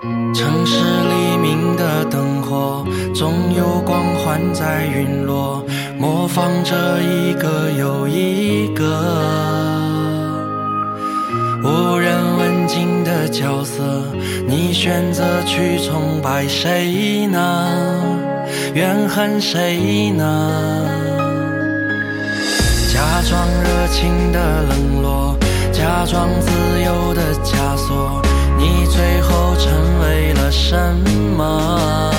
城市黎明的灯火，总有光环在陨落，模仿着一个又一个无人问津的角色。你选择去崇拜谁呢？怨恨谁呢？假装热情的冷落，假装自由的枷锁，你最后成为了什么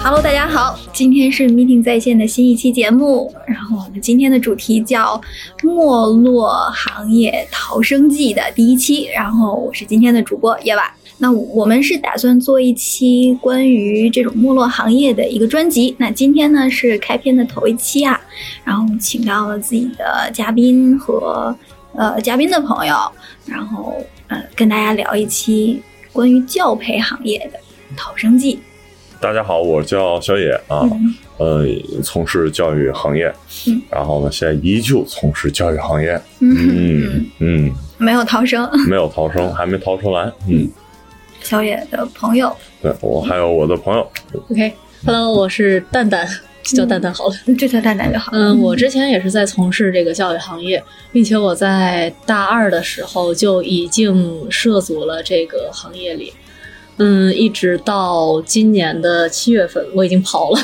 ？Hello，大家好，今天是 Meeting 在线的新一期节目，然后我们今天的主题叫《没落行业逃生记》的第一期，然后我是今天的主播叶娃。那我们是打算做一期关于这种没落行业的一个专辑。那今天呢是开篇的头一期啊，然后请到了自己的嘉宾和呃嘉宾的朋友，然后呃跟大家聊一期关于教培行业的逃生记。大家好，我叫小野啊，嗯呃，从事教育行业，嗯。然后呢，现在依旧从事教育行业，嗯嗯嗯，没有逃生。没有逃生，还没逃出来，嗯，小野的朋友，对我还有我的朋友，OK，Hello，、我是蛋蛋，就叫蛋蛋好了。就叫蛋蛋就好。嗯，我之前也是在从事这个教育行业，并且我在大二的时候就已经涉足了这个行业里。嗯，一直到今年的七月份，我已经跑了，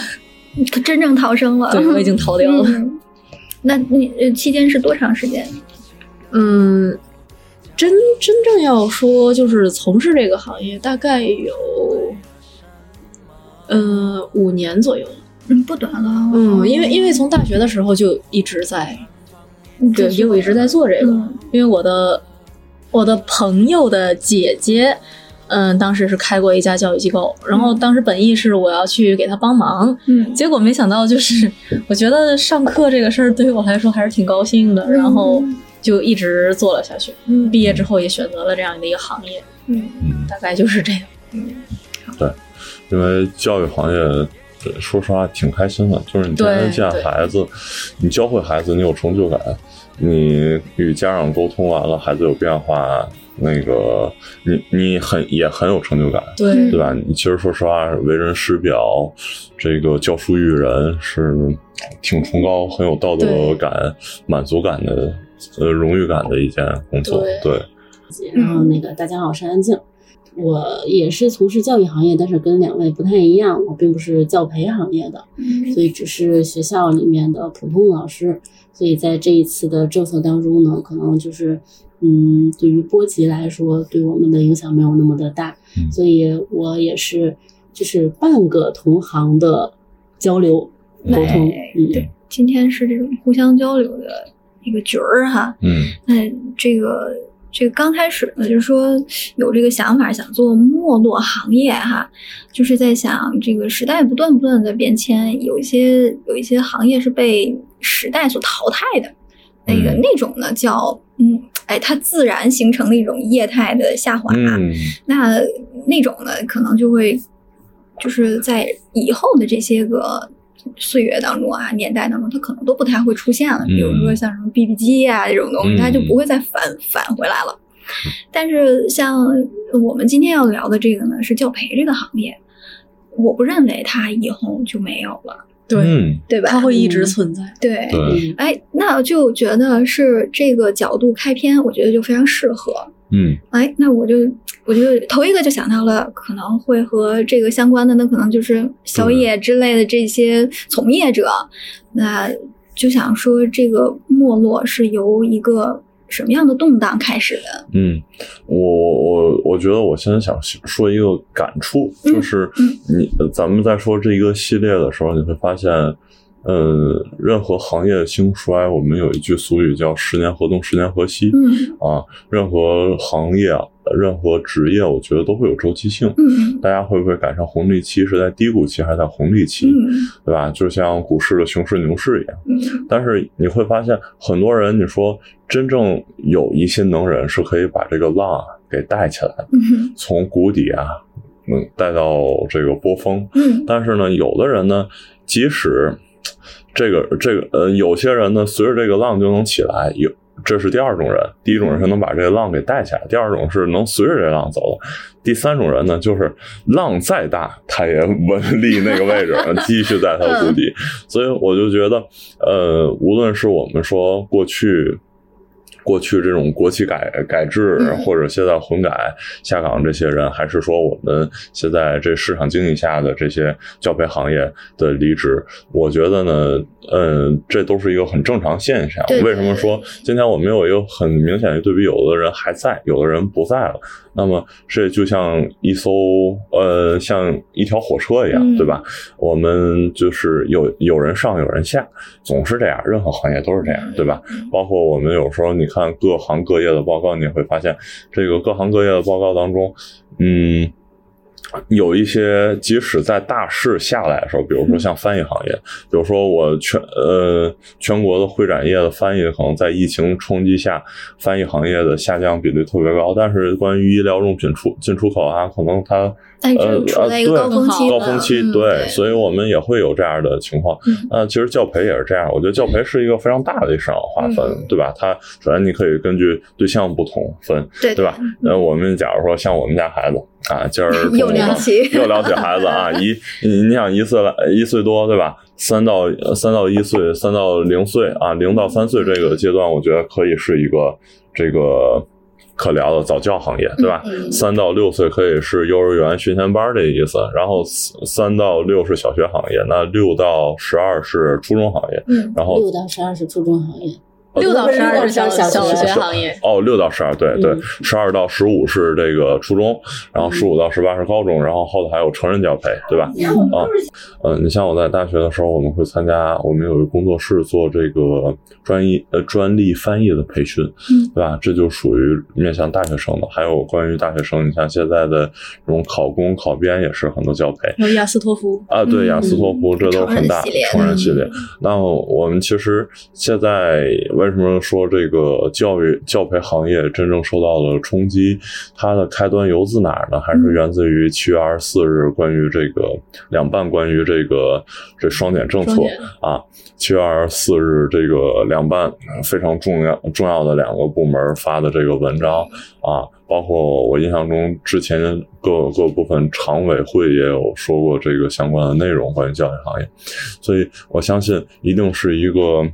真正逃生了，对我已经逃掉了。嗯那你呃期间是多长时间？嗯，真真正要说就是从事这个行业，大概有呃五年左右。嗯，不短了。嗯，因为因为从大学的时候就一直在，嗯对，因为我一直在做这个。嗯因为我的我的朋友的姐姐，嗯，当时是开过一家教育机构，然后当时本意是我要去给她帮忙，嗯结果没想到就是我觉得上课这个事儿对于我来说还是挺高兴的，然后就一直做了下去。嗯毕业之后也选择了这样的一个行业，嗯嗯，大概就是这样。嗯，对因为教育行业。呃说实话挺开心的，就是你天天对对见孩子，你教会孩子，你有成就感，你与家长沟通完了，孩子有变化，那个你你很也很有成就感，对对吧？你其实说实话，为人师表，这个教书育人是挺崇高、很有道德感、满足感的，呃，荣誉感的一件工作。对对，然后那个大家好，我是安静，我也是从事教育行业，但是跟两位不太一样，我并不是教培行业的，嗯所以只是学校里面的普通老师。所以在这一次的政策当中呢，可能就是，嗯，对于波及来说，对我们的影响没有那么的大。嗯所以我也是就是半个同行的交流沟通，对，今天是这种互相交流的一个局儿哈。嗯那这个这个刚开始呢，就是说有这个想法，想做没落行业哈，就是在想这个时代不断不断的变迁，有一些有一些行业是被时代所淘汰的，那个嗯。那种呢叫嗯，哎，它自然形成的一种业态的下滑。嗯那那种呢，可能就会就是在以后的这些个岁月当中啊，年代当中，它可能都不太会出现了。比如说嗯像什么 BB 机啊这种东西，它就嗯不会再返返回来了。但是像我们今天要聊的这个呢，是教培这个行业，我不认为它以后就没有了，对，嗯，对吧？它会一直存在。对。对，嗯哎，那就觉得是这个角度开篇，我觉得就非常适合。嗯哎，那我就我就头一个就想到了，可能会和这个相关的，那可能就是小野之类的这些从业者，那就想说这个没落是由一个什么样的动荡开始的？嗯，我我我觉得我现在想说一个感触，嗯就是嗯你咱们在说这一个系列的时候，你会发现。呃，任何行业兴衰，我们有一句俗语叫“十年河东，十年河西”。嗯啊，任何行业、任何职业，我觉得都会有周期性。嗯大家会不会赶上红利期？是在低谷期还是在红利期？嗯对吧？就像股市的熊市、牛市一样。嗯但是你会发现，很多人，你说真正有一些能人是可以把这个浪啊给带起来的，嗯从谷底啊，嗯，带到这个波峰。嗯但是呢，有的人呢，即使这个这个呃，有些人呢，随着这个浪就能起来，有这是第二种人。第一种人是能把这个浪给带起来，第二种是能随着这浪走的。第三种人呢，就是浪再大，他也稳立那个位置，继续在他的谷底。所以我就觉得，呃，无论是我们说过去。过去这种国企改改制，或者现在混改下岗这些人，还是说我们现在这市场经济下的这些教培行业的离职，我觉得呢，嗯，这都是一个很正常现象。为什么说今天我们有一个很明显的对比？有的人还在，有的人不在了。那么这就像一艘呃，像一条火车一样，对吧？我们就是有有人上，有人下，总是这样，任何行业都是这样，对吧？包括我们有时候你看各行各业的报告，你会发现这个各行各业的报告当中，嗯。有一些，即使在大势下来的时候，比如说像翻译行业，比如说我全呃全国的会展业的翻译，可能在疫情冲击下，翻译行业的下降比例特别高。但是关于医疗用品出进出口啊，可能它呃处在一个高峰期，高峰期对，所以我们也会有这样的情况。那其实教培也是这样，我觉得教培是一个非常大的市场划分，对吧？它首先你可以根据对象不同分，对对吧？那我们假如说像我们家孩子。啊，今儿 又聊起又聊起孩子啊，一你你想一岁来一岁多对吧？三到三到一岁，三到零岁啊，零到三岁这个阶段，我觉得可以是一个这个可聊的早教行业，对吧？三到六岁可以是幼儿园学前班的意思，然后三到六是小学行业，那六到十二是初中行业，嗯，然后六到十二是初中行业。六到十二是小小学行业哦，六到十二对对，十二到十五是这个初中，然后十五到十八是高中，然后后头还有成人教培，对吧？啊，嗯，你像我在大学的时候，我们会参加，我们有一个工作室做这个专业呃专利翻译的培训，对吧？这就属于面向大学生的。还有关于大学生，你像现在的这种考公考编也是很多教培，有雅思托福啊，对雅思托福，这都很大成人系列。那我们其实现在。为什么说这个教育教培行业真正受到了冲击？它的开端由自哪儿呢？还是源自于七月二十四日关于这个两办关于这个这双减政策啊？七月二十四日这个两办非常重要重要的两个部门发的这个文章啊，包括我印象中之前各各部分常委会也有说过这个相关的内容关于教育行业，所以我相信一定是一个。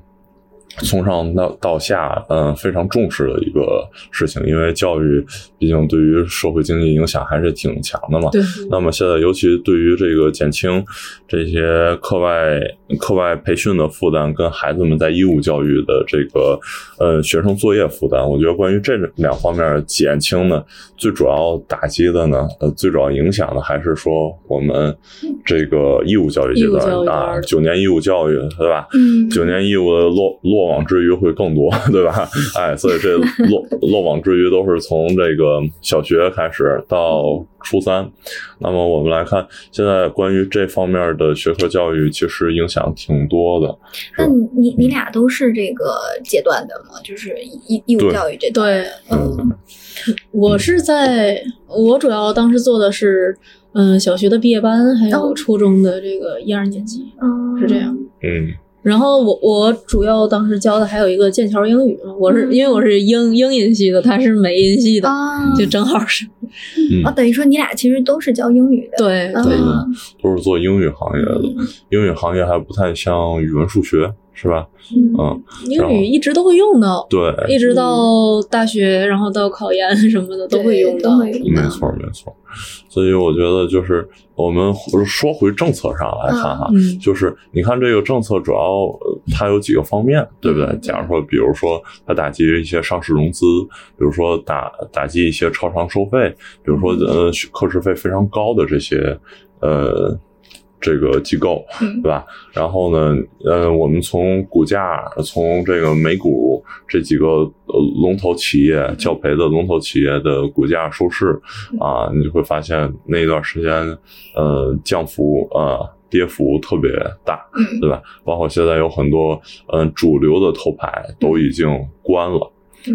从上到到下，嗯，非常重视的一个事情，因为教育毕竟对于社会经济影响还是挺强的嘛。对。那么现在，尤其对于这个减轻这些课外课外培训的负担，跟孩子们在义务教育的这个呃学生作业负担，我觉得关于这两方面减轻呢，最主要打击的呢，呃，最主要影响的还是说我们这个义务教育阶段啊，九年义务教育，对吧？嗯。九年义务的落落。落网之鱼会更多，对吧？哎，所以这漏漏网之鱼都是从这个小学开始到初三。那么我们来看，现在关于这方面的学科教育，其实影响挺多的。那你你俩都是这个阶段的吗？就是义义务教育这段？对，嗯，我是在我主要当时做的是，嗯，小学的毕业班，还有初中的这个一二年级，是这样。嗯。然后我我主要当时教的还有一个剑桥英语，我是因为我是英英音系的，他是美音系的，就正好是，啊，等于说你俩其实都是教英语的，对对，都是做英语行业的，英语行业还不太像语文数学。是吧？嗯，英语一直都会用到，对，一直到大学，然后到考研什么的都会用到，没错没错。所以我觉得就是我们说回政策上来看哈，就是你看这个政策主要它有几个方面，对不对？假如说，比如说它打击一些上市融资，比如说打打击一些超长收费，比如说呃课时费非常高的这些呃。这个机构，对吧？然后呢，呃，我们从股价，从这个美股这几个龙头企业教培的龙头企业的股价收市啊，你就会发现那一段时间，呃，降幅啊，跌幅特别大，对吧？包括现在有很多，嗯，主流的头牌都已经关了。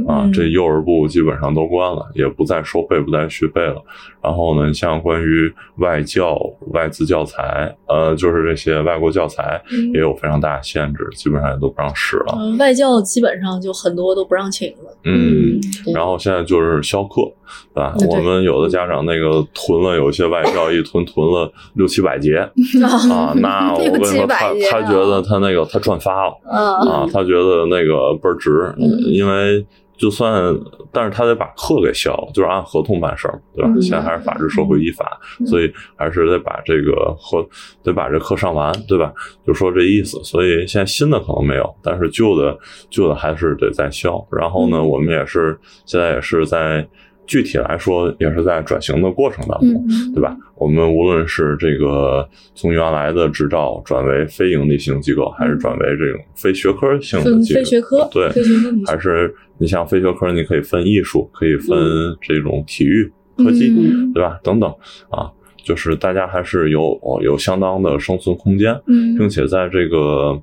啊，嗯这幼儿部基本上都关了，也不再收费，不再续费了。然后呢，像关于外教、外资教材，呃，就是这些外国教材嗯也有非常大的限制，基本上也都不让使了。嗯，外教基本上就很多都不让请了。嗯，然后现在就是销课，对吧？我们有的家长那个囤了，有一些外教一囤囤了六七百节 啊，那我跟你六七说，百他他觉得他那个他赚发了。嗯啊，他觉得那个倍儿值，嗯因为就算，但是他得把课给消了，就是按合同办事儿，对吧？嗯现在还是法治社会依法，嗯所以还是得把这个和，得把这课上完，对吧？就说这意思。所以现在新的可能没有，但是旧的旧的还是得再消。然后呢，嗯我们也是现在也是在具体来说，也是在转型的过程当中。嗯对吧？我们无论是这个从原来的执照转为非盈利性机构，还是转为这种非学科性的机构，非学科，对，非学科还是你像非学科，你可以分艺术，可以分这种体育、科技，嗯对吧？等等啊，就是大家还是有有相当的生存空间，嗯并且在这个。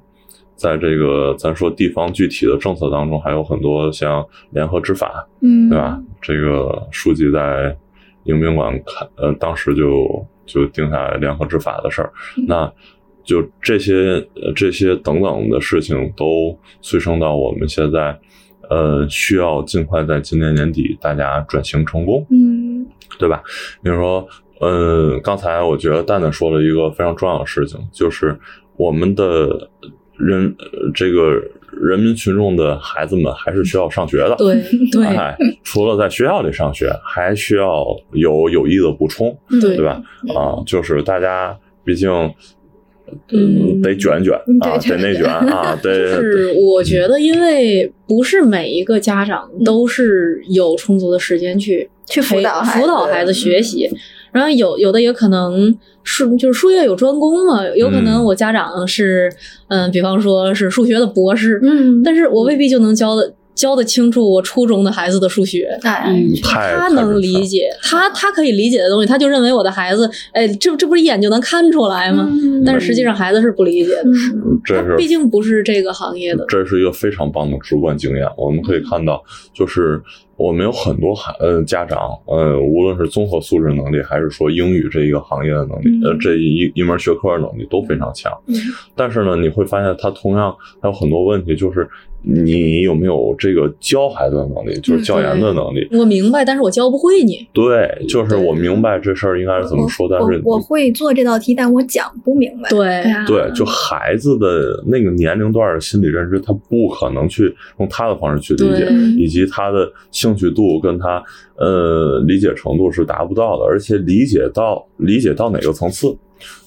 在这个咱说地方具体的政策当中，还有很多像联合执法，嗯，对吧？这个书记在迎宾馆看，呃，当时就就定下来联合执法的事儿，嗯那就这些呃这些等等的事情都催生到我们现在，呃，需要尽快在今年年底大家转型成功，嗯对吧？比如说，嗯，刚才我觉得蛋蛋说了一个非常重要的事情，就是我们的人呃这个人民群众的孩子们还是需要上学的，对 对哎，除了在学校里上学，还需要有有益的补充，对对吧？啊，就是大家毕竟。嗯得卷卷啊，得内卷啊，就得是我觉得，因为不是每一个家长都是有充足的时间去去辅导辅导孩子学习，然后有有的也可能术就是术业有专攻嘛，有可能嗯。我家长是嗯、比方说是数学的博士，嗯，但是我未必就能教的教得清楚我初中的孩子的数学。哎嗯，他能理，解，他他可以理解的东西，他就认为我的孩子，哎，这这不是一眼就能看出来吗？嗯但是实际上孩子是不理解的，嗯这是毕竟不是这个行业的。这是一个非常棒的直观经验。我们可以看到，就是我们有很多孩呃家长，呃，无论是综合素质能力，还是说英语这一个行业的能力，嗯呃，这一一门学科的能力都非常强。嗯但是呢，你会发现他同样还有很多问题，就是你有没有这个教孩子的能力，就是教研的能力。我明白，但是我教不会你。对，就是我明白这事儿应该是怎么说，但是我我会做这道题，但我讲不明白。对啊对，就孩子的那个年龄段的心理认知，他不可能去用他的方式去理解，以及他的兴趣度跟他呃理解程度是达不到的，而且理解到理解到哪个层次，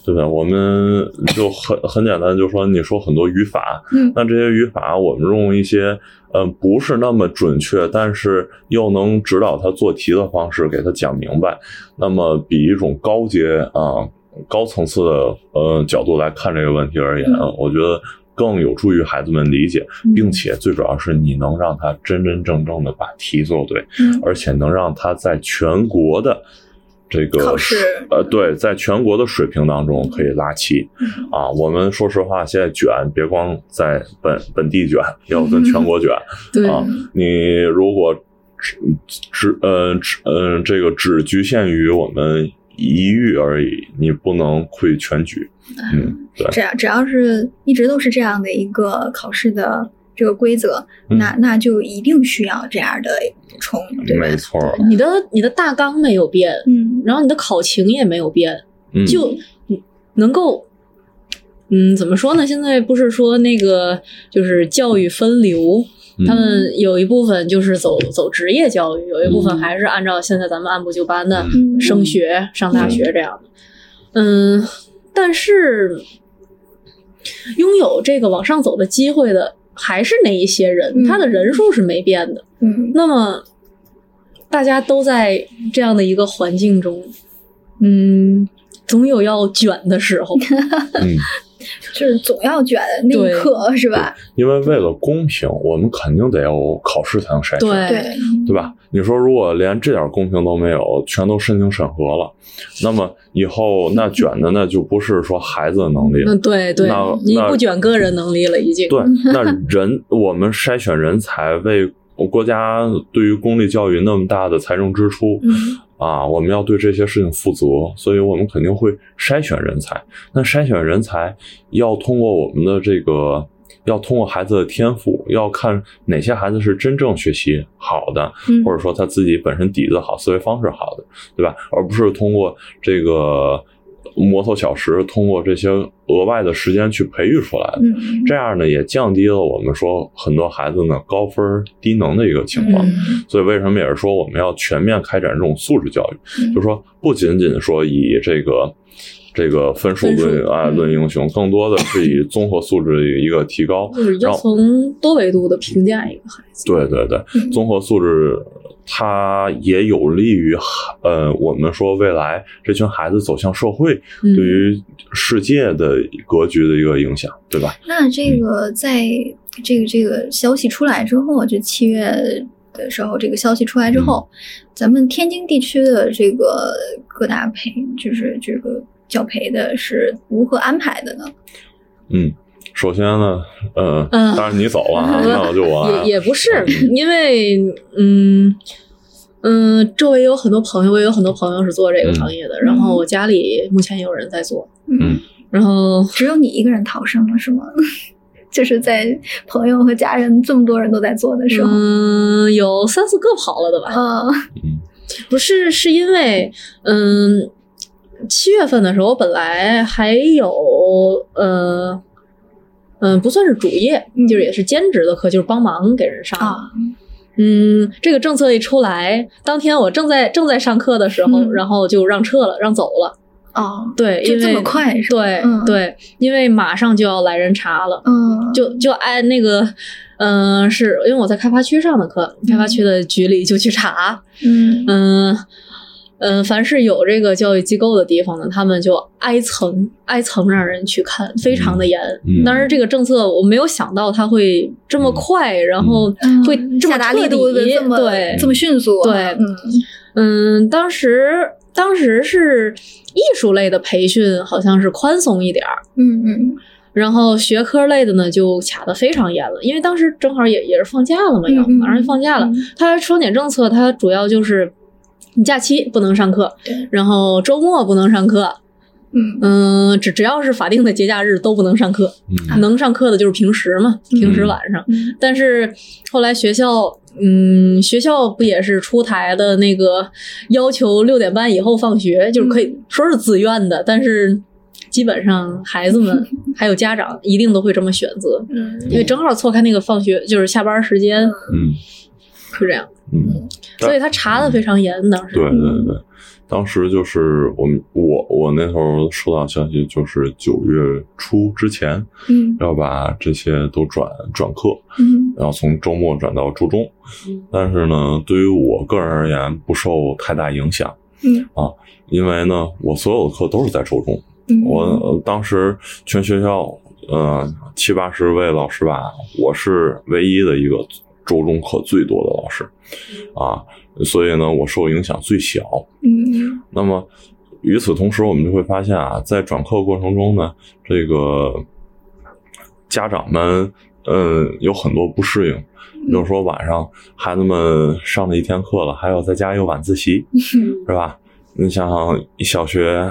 对吧？我们就很很简单，就说你说很多语法，嗯那这些语法我们用一些呃不是那么准确，但是又能指导他做题的方式给他讲明白，那么比一种高阶啊、高层次的呃角度来看这个问题而言，嗯我觉得更有助于孩子们理解，嗯并且最主要是你能让他真真正正的把题做对，嗯而且能让他在全国的这个考试呃，对，在全国的水平当中可以拉齐嗯啊。我们说实话，现在卷别光在本本地卷，要跟全国卷对啊。你如果只只呃只呃这个只局限于我们一域而已，你不能窥全局。嗯，对。只要只要是一直都是这样的一个考试的这个规则，嗯那那就一定需要这样的补充，对？没错儿，你的你的大纲没有变，嗯然后你的考情也没有变，嗯，就能够，嗯，怎么说呢？现在不是说那个就是教育分流，嗯他们有一部分就是走走职业教育，有一部分嗯还是按照现在咱们按部就班的嗯升学、上大学这样的。嗯，但是拥有这个往上走的机会的还是那一些人，嗯他的人数是没变的。嗯那么大家都在这样的一个环境中，嗯，总有要卷的时候。嗯。就是总要卷的那一刻，是吧？因为为了公平，我们肯定得有考试才能筛选，对对，吧？你说如果连这点公平都没有，全都申请审核了，那么以后那卷的那就不是说孩子的能力了嗯，，对对那，你那不卷个人能力了，已经。对，那人我们筛选人才为国家对于公立教育那么大的财政支出，嗯啊，我们要对这些事情负责，所以我们肯定会筛选人才。那筛选人才要通过我们的这个，要通过孩子的天赋，要看哪些孩子是真正学习好的，嗯或者说他自己本身底子好、思维方式好的，对吧？而不是通过这个摸头小时，通过这些额外的时间去培育出来的。嗯这样呢，也降低了我们说很多孩子呢高分低能的一个情况。嗯所以为什么也是说我们要全面开展这种素质教育？嗯就是说不仅仅说以这个这个分数论啊嗯论英雄，更多的是以综合素质的一个提高。就是要从多维度的评价一个孩子。对对对，嗯综合素质它也有利于呃我们说未来这群孩子走向社会，嗯对于世界的格局的一个影响，对吧？那这个在这个这个消息出来之后，就七月的时候，这个消息出来之后，咱们天津地区的这个各大培，就是这个教培的是如何安排的呢？嗯，首先呢，呃，嗯。当然你走了啊，那我就也也不是，因为嗯嗯，周围有很多朋友，我也有很多朋友是做这个行业的，然后我家里目前也有人在做，嗯。然后只有你一个人逃生了是吗？就是在朋友和家人这么多人都在做的时候，嗯，有三四个跑了的吧？嗯嗯。不是，是因为嗯，七月份的时候，我本来还有呃。嗯，不算是主业，就是也是兼职的课，就是帮忙给人上。嗯，这个政策一出来，当天我正在正在上课的时候，嗯。然后就让撤了，让走了。哦，对，因为就这么快是吧？对、嗯。对，因为马上就要来人查了，嗯，就就按那个，嗯、是因为我在开发区上的课，开发区的局里就去查，嗯。嗯。嗯，凡是有这个教育机构的地方呢，他们就挨层挨层让人去看，非常的严。嗯当然，这个政策我没有想到它会这么快，然后嗯会这么下达彻力度的这么对这么迅速啊，对嗯嗯，当时当时是艺术类的培训好像是宽松一点儿，嗯嗯然后学科类的呢就卡的非常严了，因为当时正好也也是放假了嘛，要马上就放假了嗯。它双减政策，它主要就是你假期不能上课对，然后周末不能上课，嗯。嗯，只只要是法定的节假日都不能上课，嗯。能上课的就是平时嘛，平时嗯晚上。嗯。但是后来学校，嗯，学校不也是出台的那个要求六点半以后放学，就是可以说是自愿的，但是基本上孩子们 还有家长一定都会这么选择，嗯。因为正好错开那个放学就是下班时间，嗯。是这样，嗯，所以他查的非常严，当时对对对，当时就是我们我我那时候收到消息，就是九月初之前嗯。要把这些都转转课，嗯然后从周末转到初中嗯。但是呢，对于我个人而言，不受太大影响，嗯。啊因为呢，我所有的课都是在周中。嗯，我呃当时全学校呃七八十位老师吧，我是唯一的一个周中课最多的老师啊，所以呢，我受影响最小。嗯那么与此同时，我们就会发现啊，在转课过程中呢，这个家长们嗯有很多不适应，比如说晚上孩子们上了一天课了，还要再加一个晚自习，是吧？你想想，小学，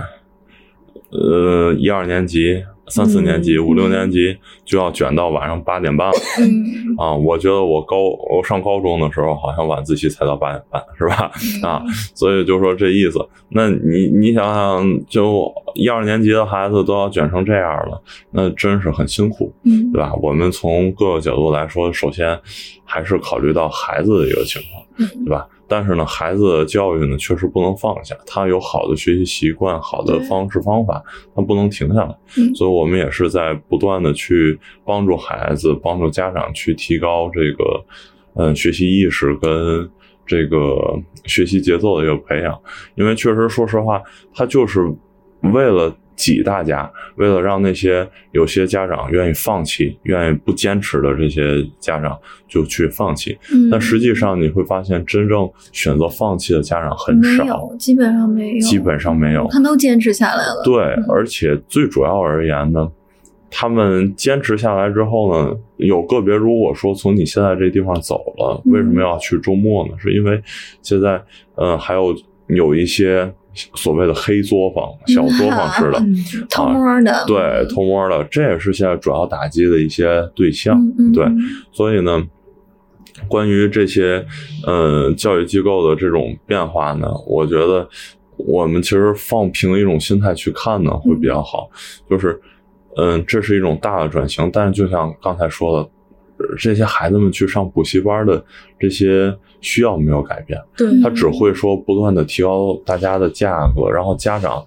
呃，一二年级、三四年级、嗯五六年级就要卷到晚上八点半了嗯 啊！我觉得我高我上高中的时候，好像晚自习才到八点半，是吧？啊，所以就说这意思。那你你想想，就一二年级的孩子都要卷成这样了，那真是很辛苦，嗯对吧？我们从各个角度来说，首先还是考虑到孩子的一个情况，嗯对吧？但是呢，孩子的教育呢，确实不能放下。他有好的学习习惯、好的方式方法，他不能停下来。嗯所以，我们也是在不断的去帮助孩子、帮助家长去提高这个，嗯，学习意识跟这个学习节奏的一个培养。因为确实，说实话，他就是为了挤大家，为了让那些有些家长愿意放弃、愿意不坚持的这些家长就去放弃。嗯，但实际上你会发现，真正选择放弃的家长很没少，有，基本上没有，基本上没有他。都坚持下来了。对嗯，而且最主要而言呢，他们坚持下来之后呢，有个别如果说从你现在这地方走了，嗯为什么要去周末呢？是因为现在呃还有有一些所谓的黑作坊、小作坊式的。嗯，偷摸的，对，偷摸的，这也是现在主要打击的一些对象。嗯嗯，对嗯所以呢，关于这些呃教育机构的这种变化呢，我觉得我们其实放平一种心态去看呢，会比较好。就是，嗯、这是一种大的转型，但是就像刚才说的。呃这些孩子们去上补习班的这些需要没有改变，对，他只会说不断的提高大家的价格，然后家长，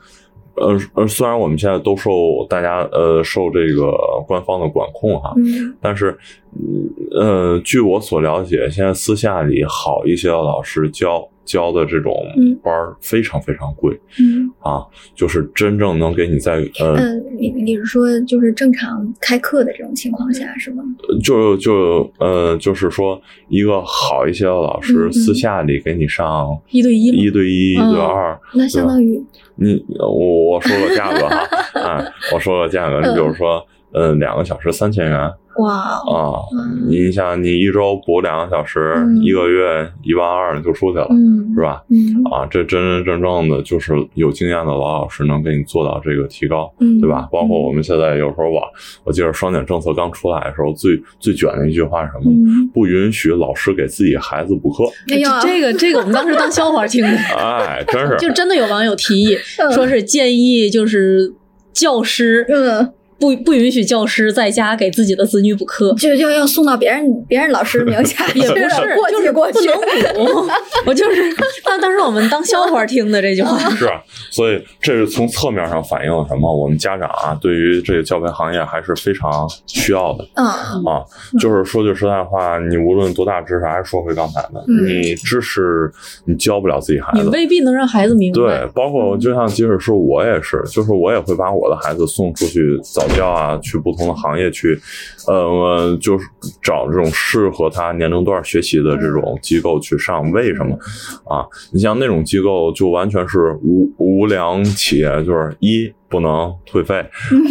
呃呃，虽然我们现在都受大家呃受这个官方的管控哈，嗯。但是，嗯呃，据我所了解，现在私下里好一些的老师教教的这种嗯。班儿非常非常贵、嗯。啊，就是真正能给你在呃，嗯，你你是说就是正常开课的这种情况下是吗？就就呃，就是说一个好一些的老师私下里给你上一对一一对一、一对嗯二，那相当于你我我说个价格哈，哎，我说个价格，你比如说，呃，两个小时三千元哇，啊，嗯你想你一周补两个小时，嗯一个月一万二就出去了，嗯，是吧？嗯啊，这真真正正的就是有经验的老老师能给你做到这个提高，嗯，对吧？包括我们现在有时候网，我记得双减政策刚出来的时候，最最卷的一句话是什么？嗯，不允许老师给自己孩子补课。哎呀，这个这个我们当时当笑话听的，哎，真是 就真的有网友提议嗯说是建议就是教师嗯，不不允许教师在家给自己的子女补课。就要要送到别人别人老师名下，也不是，过就是去过去，不能补。我就是，那当时我们当笑话听的这句话。是啊，所以这是从侧面上反映了什么？我们家长啊，对于这个教培行业还是非常需要的嗯啊。就是说句实在话，你无论多大知识，还是说回刚才的，嗯你知识你教不了自己孩你子。未必能让孩子明白。对，包括就像即使是我也是，就是我也会把我的孩子送出去早要啊，去不同的行业去，呃，就是找这种适合他年龄段学习的这种机构去上。为什么啊？你像那种机构，就完全是无无良企业，就是一不能退费，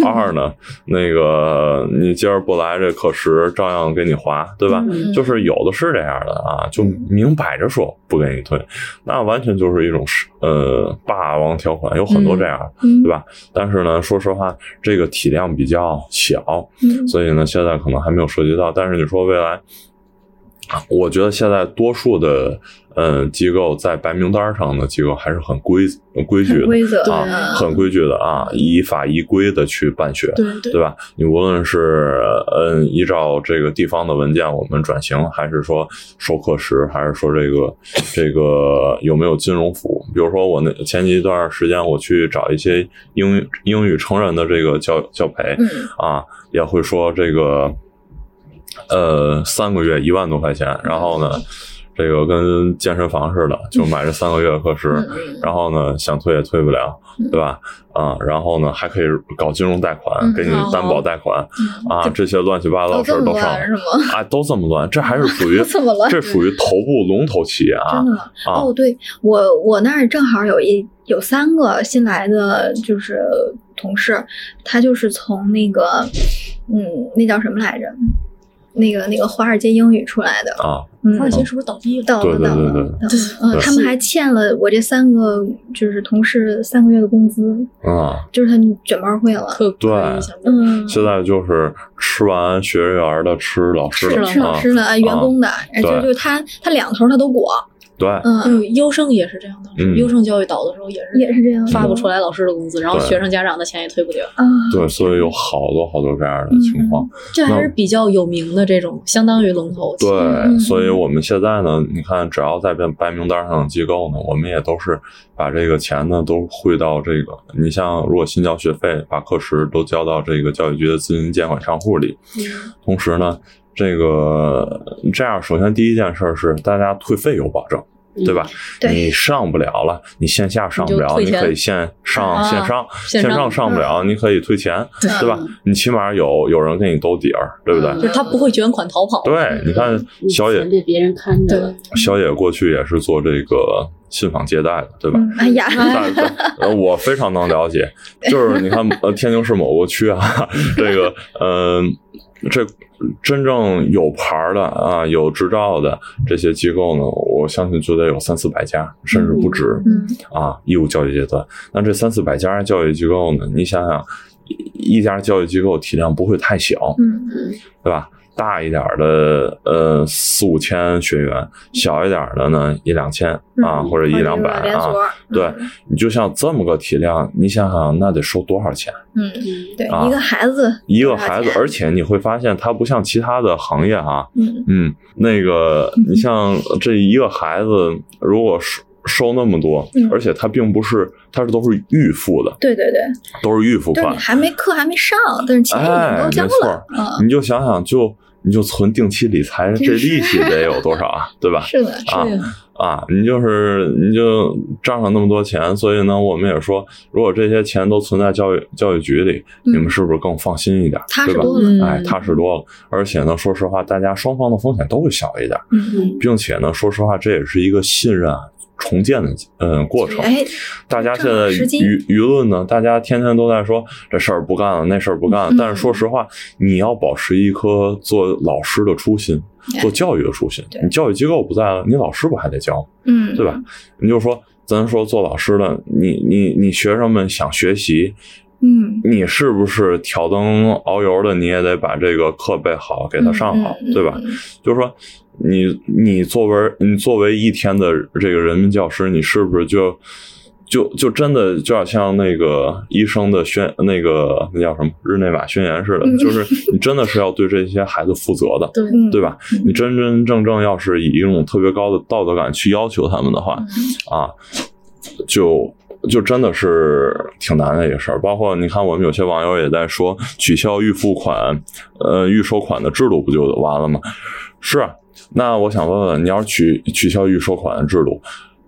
二呢，那个你今儿不来这课时照样给你划，对吧？嗯就是有的是这样的啊，就明摆着说不给你退，那完全就是一种是呃霸王条款，有很多这样对吧？但是呢，说实话，这个体量比较小，嗯所以呢，现在可能还没有涉及到。但是你说未来，我觉得现在多数的嗯机构在白名单上的机构还是很规规矩的，规则。啊，嗯很规矩的啊，依法依规的去办学，对对。对吧？你无论是嗯依照这个地方的文件我们转型，还是说授课时，还是说这个这个有没有金融服务？比如说我那前一段时间我去找一些英语英语成人的这个教教培嗯。啊，也会说这个呃三个月一万多块钱，然后呢。这个跟健身房似的，就买这三个月的课时，嗯然后呢，想退也退不了，对吧？啊，然后呢，还可以搞金融贷款，嗯给你担保贷款，啊，这些乱七八糟的事儿都上？啊，都这么乱，这还是属于 这属于头部龙头企业啊真的吗？啊哦，对我我那儿正好有一有三个新来的就是同事，他就是从那个嗯，那叫什么来着？那个那个华尔街英语出来的，啊，嗯，华尔街是不是倒闭了？倒了倒了，嗯，他们还欠了我这三个就是同事三个月的工资，啊，就是他们卷包会了。对嗯，现在就是吃完学员的吃老师的吃老师的、啊员工的，就就他他两头他都裹，对，嗯，嗯，优胜也是这样的，嗯优胜教育倒的时候也是也是这样，发不出来老师的工资，然后对学生家长的钱也退不掉。啊，对，所以有好多好多这样的情况。这还是比较有名的这种，相当于龙头企业。对，嗯所以我们现在呢，你看，只要在白白名单上的机构呢，我们也都是把这个钱呢都汇到这个。你像，如果新交学费，把课时都交到这个教育局的资金监管账户里。嗯同时呢，这个这样，首先第一件事是大家退费有保证，对吧？对你上不了了，你线下上不了，你可以线上、啊线上，线上上上不了，你可以退钱，对吧？你起码有有人给你兜底儿，对不对？嗯就是他不会卷款逃跑。对，你看小野被别人看着，小野过去也是做这个信访接待的，对吧？嗯，哎呀，我非常能了解，就是你看，呃，天津市某个区啊，这个，嗯、这真正有牌儿的啊，有执照的这些机构呢，我相信就得有三四百家，甚至不止嗯啊。义务教育阶段，那这三四百家教育机构呢，你想想，一一家教育机构体量不会太小，嗯对吧？大一点的，呃，四五千学员；小一点的呢，一两千啊，嗯或者一两百啊。对，你就像这么个体量，你想想，那得收多少钱？嗯，嗯，对，啊一个孩子，一个孩子，而且你会发现，它不像其他的行业哈，嗯嗯，那个 你像这一个孩子，如果收收那么多，嗯而且他并不是，他是都是预付的，对对对，都是预付款还没课还没上，但是钱已经交了，嗯，你就想想，就你就存定期理财，这利息得有多少啊？对吧？是的，啊对啊，你就是你就账上那么多钱，所以呢，我们也说，如果这些钱都存在教育教育局里，嗯你们是不是更放心一点？对吧？踏实多了，嗯哎，踏实多了。而且呢，说实话，大家双方的风险都会小一点，并且呢，说实话，这也是一个信任啊重建的嗯过程。哎，大家现在舆舆论呢，大家天天都在说这事儿不干了，那事儿不干了。嗯但是说实话，你要保持一颗做老师的初心，哎做教育的初心。你教育机构不在了，你老师不还得教，嗯，对吧？你就说，咱说做老师的，你你你学生们想学习，嗯，你是不是挑灯熬油的？你也得把这个课备好，给他上好，对吧？就是说，你你作为你作为一天的这个人民教师，你是不是就就就真的就要像那个医生的宣那个那叫什么日内瓦宣言似的，嗯 就是你真的是要对这些孩子负责的，对嗯对吧？你真真正正要是以一种特别高的道德感去要求他们的话，啊，就就真的是挺难的一个事儿。包括你看，我们有些网友也在说取消预付款、呃预收款的制度，不就完了吗？是啊。那我想问问，你要是取取消预收款的制度，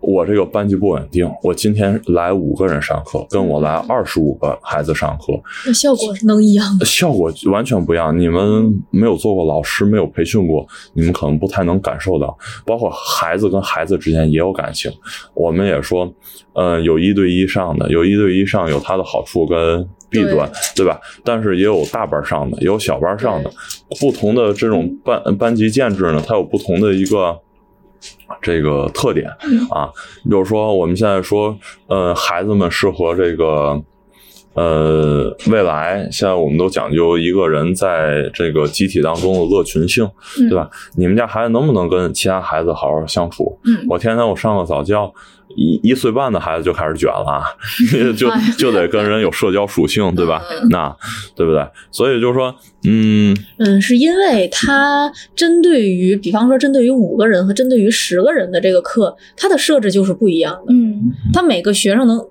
我这个班级不稳定，我今天来五个人上课，跟我来二十五个孩子上课，那效果能一样吗。效果完全不一样。你们没有做过老师，没有培训过，你们可能不太能感受到。包括孩子跟孩子之间也有感情。我们也说，呃，有一对一上的，有一对一上有它的好处跟弊端，对吧？但是也有大班上的，也有小班上的，不同的这种班班级建制呢，它有不同的一个。这个特点啊，就是说我们现在说，呃，孩子们适合这个，呃，未来现在我们都讲究一个人在这个集体当中的乐群性，嗯对吧？你们家孩子能不能跟其他孩子好好相处？嗯我天天我上个早教，一一岁半的孩子就开始卷了啊，就哎就得跟人有社交属性，对吧？嗯那对不对？所以就是说，嗯，嗯，是因为它针对于，比方说针对于五个人和针对于十个人的这个课，它的设置就是不一样的。嗯它每个学生能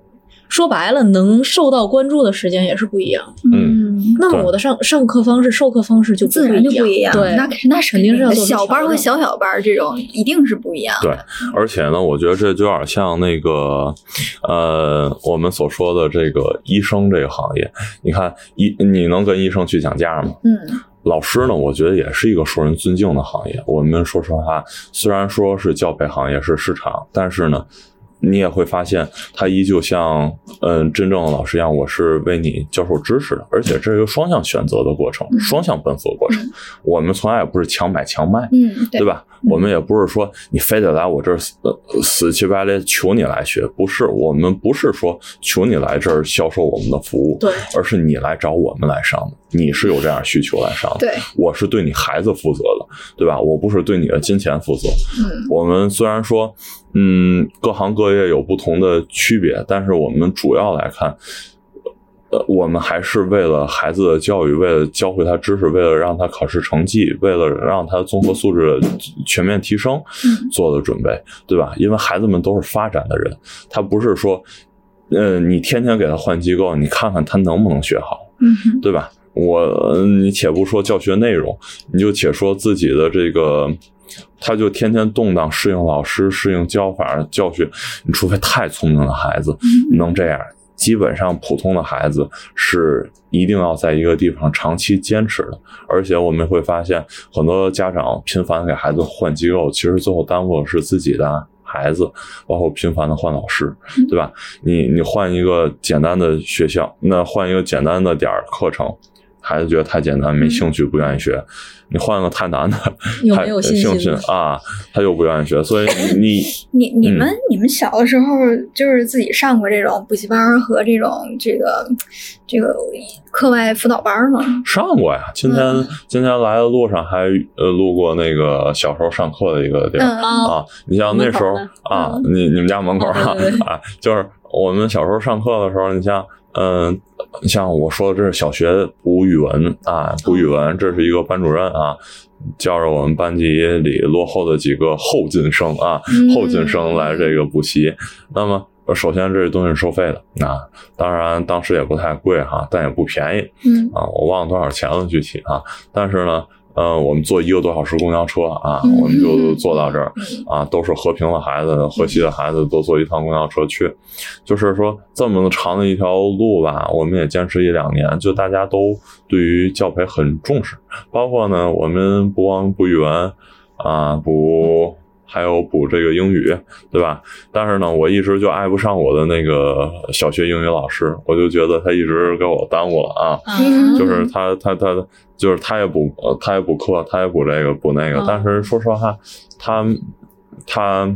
说白了，能受到关注的时间也是不一样的。嗯，对那么我的上上课方式、授课方式就自然就不一样，对，那肯那肯定是要小班和小小班这种一定是不一样的。对而且呢，我觉得这就有点像那个，呃，我们所说的这个医生这个行业。你看，医你能跟医生去讲价吗？嗯老师呢，我觉得也是一个受人尊敬的行业。我们说实话，虽然说是教培行业是市场，但是呢，你也会发现，他依旧像嗯真正的老师一样，我是为你教授知识的，而且这是一个双向选择的过程，嗯双向奔赴的过程。我们从来也不是强买强卖，嗯，对对？吧？我们也不是说你非得来我这儿死呃死乞白赖求你来学，不是，我们不是说求你来这儿销售我们的服务，对，而是你来找我们来上的，你是有这样需求来上的，对，我是对你孩子负责的，对吧？我不是对你的金钱负责。嗯我们虽然说，嗯，各行各业有不同的区别，但是我们主要来看。呃，我们还是为了孩子的教育，为了教会他知识，为了让他考试成绩，为了让他综合素质全面提升嗯做的准备，对吧？因为孩子们都是发展的人，他不是说，呃，你天天给他换机构，你看看他能不能学好，嗯对吧？我你且不说教学内容，你就且说自己的这个他就天天动荡，适应老师，适应教法教学。你除非太聪明的孩子能这样，基本上普通的孩子是一定要在一个地方长期坚持的。而且我们会发现，很多家长频繁给孩子换机构，其实最后耽误的是自己的孩子，包括频繁的换老师，对吧？你你换一个简单的学校，那换一个简单的点儿课程。孩子觉得太简单，没兴趣，不愿意学。你换个太难的，有太没有信兴趣啊，他又不愿意学。所以你 你你们、嗯你们小的时候就是自己上过这种补习班和这种这个这个课外辅导班吗？上过呀。今天、嗯今天来的路上还呃路过那个小时候上课的一个地方、嗯啊，啊。你像那时候啊，你你们家门口啊啊对对对啊，就是我们小时候上课的时候，你像嗯。像我说的，这是小学补语文啊，补语文，这是一个班主任啊，教着我们班级里落后的几个后进生啊，嗯后进生来这个补习。那么，呃首先这东西是收费的啊，当然当时也不太贵哈，但也不便宜嗯啊，我忘了多少钱了具体啊，但是呢。呃，我们坐一个多小时公交车啊，嗯我们就坐到这儿啊，都是和平的孩子、河西的孩子，都坐一趟公交车去。就是说，这么长的一条路吧，我们也坚持一两年，就大家都对于教培很重视，包括呢，我们不光不语文啊，补还有补这个英语，对吧？但是呢，我一直就爱不上我的那个小学英语老师，我就觉得他一直给我耽误了啊。嗯 就是他他他就是他也补呃他也补课，他也补这个补那个，嗯但是说实话，他他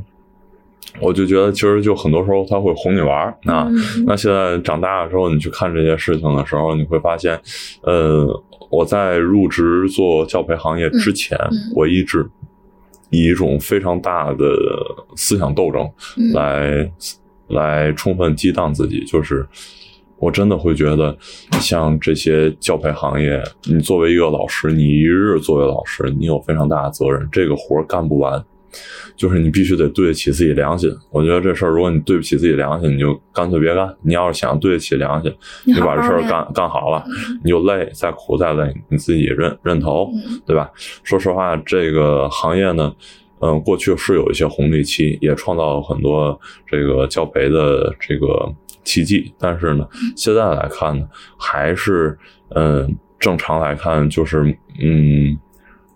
我就觉得其实就很多时候他会哄你玩儿啊。嗯那现在长大了之后，你去看这些事情的时候，你会发现，呃，我在入职做教培行业之前，嗯我一直以一种非常大的思想斗争嗯来、来充分激荡自己，就是我真的会觉得，像这些教培行业，你作为一个老师，你一日作为老师，你有非常大的责任，这个活儿干不完。就是你必须得对得起自己良心。我觉得这事儿，如果你对不起自己良心，你就干脆别干。你要是想对得起良心，你你把这事儿干干干好了，你就累，再苦再累，你自己认认头，嗯对吧？说实话，这个行业呢，嗯，过去是有一些红利期，也创造了很多这个教培的这个奇迹，但是呢，现在来看呢，还是嗯，正常来看就是嗯。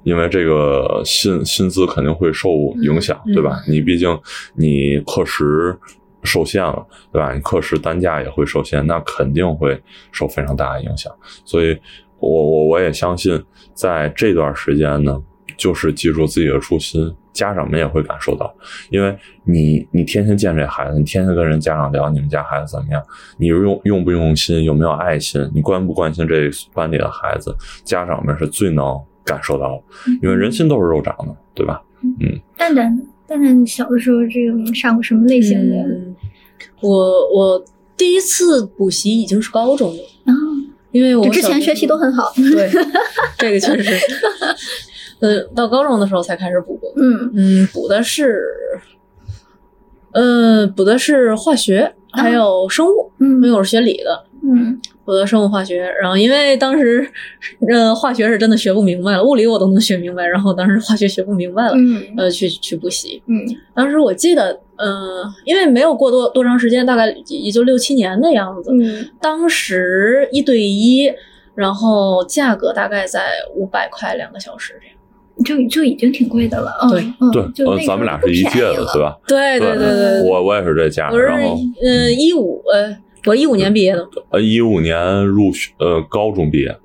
因为这个薪薪资肯定会受影响，嗯对吧？你毕竟你课时受限了，对吧？你课时单价也会受限，那肯定会受非常大的影响。所以我我我也相信，在这段时间呢，就是记住自己的初心，家长们也会感受到，因为你你天天见这孩子，你天天跟人家长聊你们家孩子怎么样，你用用不用心，有没有爱心，你关不关心这班里的孩子，家长们是最能感受到了，因为人心都是肉长的，对吧？嗯蛋蛋蛋蛋小的时候这个上过什么类型的？嗯，我我第一次补习已经是高中了，啊，因为我之前学习都很好。对，这个确实，呃，到高中的时候才开始补过。嗯嗯，补的是，呃，补的是化学，还有生物，嗯因为嗯我是学理的，嗯我的生物化学。然后因为当时，呃，化学是真的学不明白了，物理我都能学明白，然后当时化学学不明白了，嗯呃，去去补习。嗯当时我记得，呃，因为没有过多多长时间，大概也就六七年的样子。嗯当时一对一，然后价格大概在五百块两个小时这样。就就已经挺贵的了。嗯对嗯对，呃就那，个咱们俩是一届的，对吧？对对对对对，我我也是这价，我是然后嗯一五呃，我一五年毕业的，呃一五年入学呃高中毕业，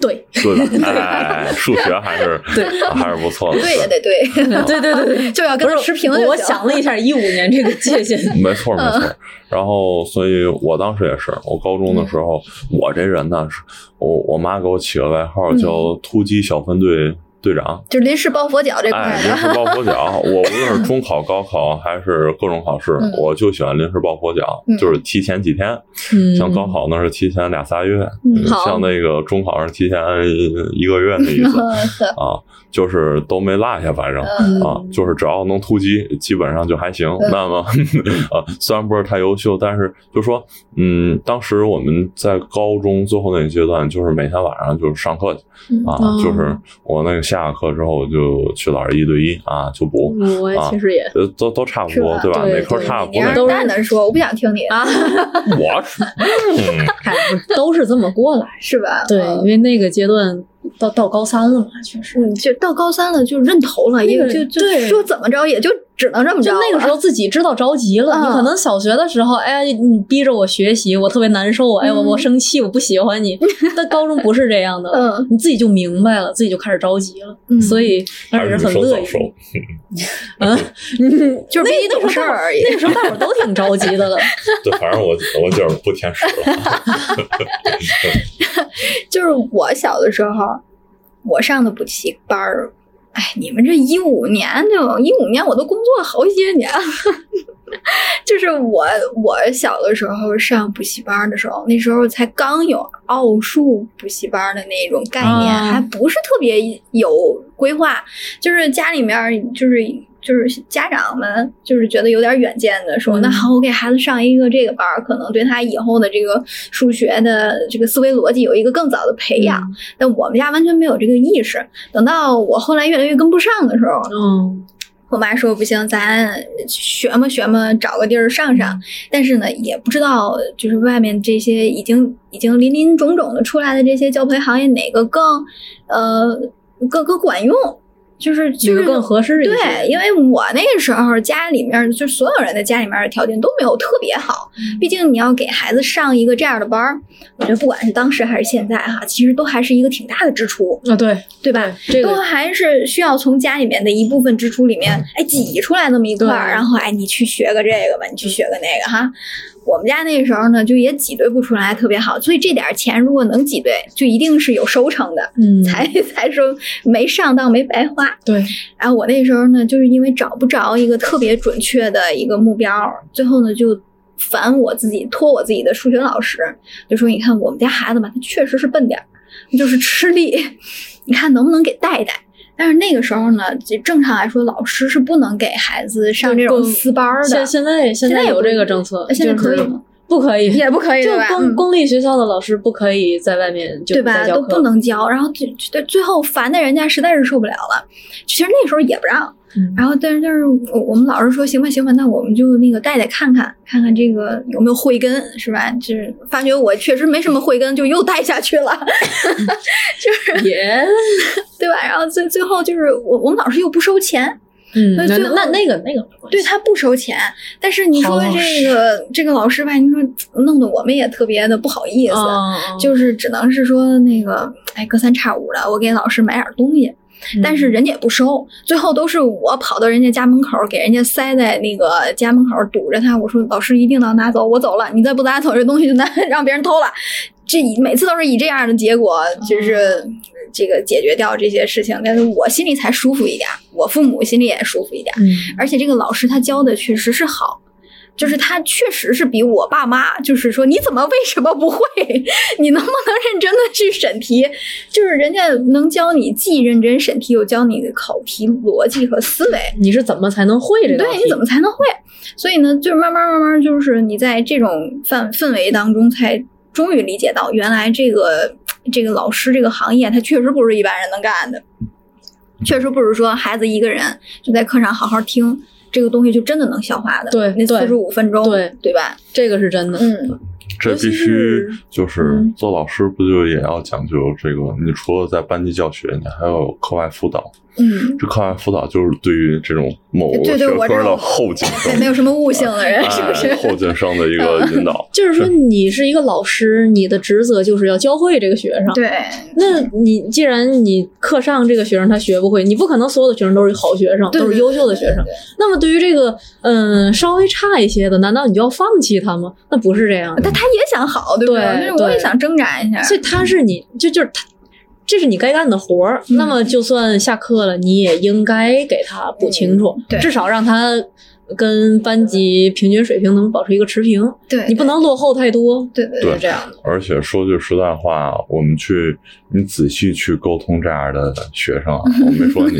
对对吧？哎，数学还是对 还是不错的，对也得对，对对对对，就要跟持平。我想了一下，一五年这个界限，没错没嗯错。然后，所以我当时也是，我高中的时候，我这人呢是，我我妈给我起个外号嗯叫突击小分队队长。就临时抱佛脚这块哎，临时抱佛脚，我无论是中考、高考还是各种考试，嗯我就喜欢临时抱佛脚，嗯就是提前几天。嗯像高考那是提前俩仨月，嗯像那个中考是提前一个月的意思 啊，就是都没落下，反正。嗯啊，就是只要能突击，基本上就还行。嗯那么，啊，虽然不是太优秀，但是就说，嗯，当时我们在高中最后那个阶段，就是每天晚上就是上课去嗯啊，哦就是我那个下了课之后就去老师一对一啊就补，嗯我其实也呃都都差不多对吧？对每科差不多。都是蛋蛋说，我不想听你的，啊，我 是，嗯，嗨不是都是这么过来。是吧？对，嗯因为那个阶段到到高三了嘛，确实。嗯，就到高三了就认头了，那个也就就对说怎么着也就只能这么着。就那个时候自己知道着急了，嗯你可能小学的时候，哎呀，你逼着我学习，我特别难受，哎，我嗯我生气，我不喜欢你。但高中不是这样的，嗯你自己就明白了，自己就开始着急了，嗯所以当时很乐意。嗯，嗯 就是比你懂事儿而已。那个时候大伙儿都挺着急的了。对，反正我我就是不填诗了。就是我小的时候，我上的补习班儿，哎，你们这一五年就一五年，我都工作好些年了。就是我我小的时候上补习班的时候，那时候才刚有奥数补习班的那种概念，啊还不是特别有规划，就是家里面就是。就是家长们就是觉得有点远见的说，嗯那好，我给孩子上一个这个班儿，可能对他以后的这个数学的这个思维逻辑有一个更早的培养。但我们家完全没有这个意识。等到我后来越来越跟不上的时候，嗯，我妈说不行，咱学嘛学嘛，找个地儿上上。但是呢，也不知道就是外面这些已经已经林林种种的出来的这些教培行业哪个更呃更更管用。就是就是更合适一些对，因为我那时候家里面就所有人的家里面的条件都没有特别好，嗯毕竟你要给孩子上一个这样的班儿，我觉得不管是当时还是现在哈，其实都还是一个挺大的支出，啊，对，对吧？都这个还是需要从家里面的一部分支出里面，哎，挤出来那么一块儿，然后哎，你去学个这个吧，你去学个那个哈。我们家那时候呢，就也挤兑不出来特别好，所以这点钱如果能挤兑，就一定是有收成的，嗯，才 才说没上当没白花。对，然后我那时候呢，就是因为找不着一个特别准确的一个目标，最后呢就烦我自己，托我自己的数学老师，就说：“你看我们家孩子吧，他确实是笨点儿，就是吃力，你看能不能给带一带？”但是那个时候呢，就正常来说，老师是不能给孩子上这种私班的。现现在现在有这个政策，现在可以吗？不可以，也不可以就？公嗯公立学校的老师不可以在外面就对吧？都不能教，然后最最最后烦的人家实在是受不了了。其实那时候也不让，嗯然后但是但是我我们老师说行吧行吧，那我们就那个带带看看看看这个有没有慧根是吧？就是发觉我确实没什么慧根，就又带下去了，就是也，对吧？然后最最后就是我我们老师又不收钱，嗯，那那那那个那个对他不收钱，但是你说这个这个老师吧，你说弄得我们也特别的不好意思。嗯，就是只能是说那个，哎，隔三差五的，我给老师买点东西，嗯但是人家也不收，最后都是我跑到人家家门口，给人家塞在那个家门口堵着他。我说老师一定要拿走，我走了，你再不拿走，这东西就拿 让别人偷了。这每次都是以这样的结果，就是这个解决掉这些事情，但是我心里才舒服一点，我父母心里也舒服一点。嗯，而且这个老师他教的确实是好，就是他确实是比我爸妈，就是说你怎么为什么不会？你能不能认真的去审题？就是人家能教你既认真审题，又教你考题逻辑和思维。你是怎么才能会这个？对，你怎么才能会？所以呢，就是慢慢慢慢，就是你在这种氛氛围当中，才终于理解到，原来这个这个老师这个行业，他确实不是一般人能干的，确实不是说孩子一个人就在课上好好听。这个东西就真的能消化的，对对那四十五分钟，对对吧？这个是真的。嗯，这必须就是嗯做老师，不就也要讲究这个？你除了在班级教学，你还要有课外辅导。嗯，这课外辅导就是对于这种某个学科的后进 对，生，没有什么悟性的人，是不哎，是？后进生的一个引导。就是说，你是一个老师，你的职责就是要教会这个学生。对，那你既然你课上这个学生他学不会，你不可能所有的学生都是好学生，都是优秀的学生。那么对于这个嗯稍微差一些的，难道你就要放弃他吗？那不是这样的。但他也想好，对不对就是我也想挣扎一下，所以他是你就就是他，这是你该干的活儿。嗯那么就算下课了，你也应该给他补清楚，对至少让他跟班级平均水平能保持一个持平。对，你不能落后太多，对对对这样的。而且说句实在话，我们去你仔细去沟通这样的学生啊，我没说你，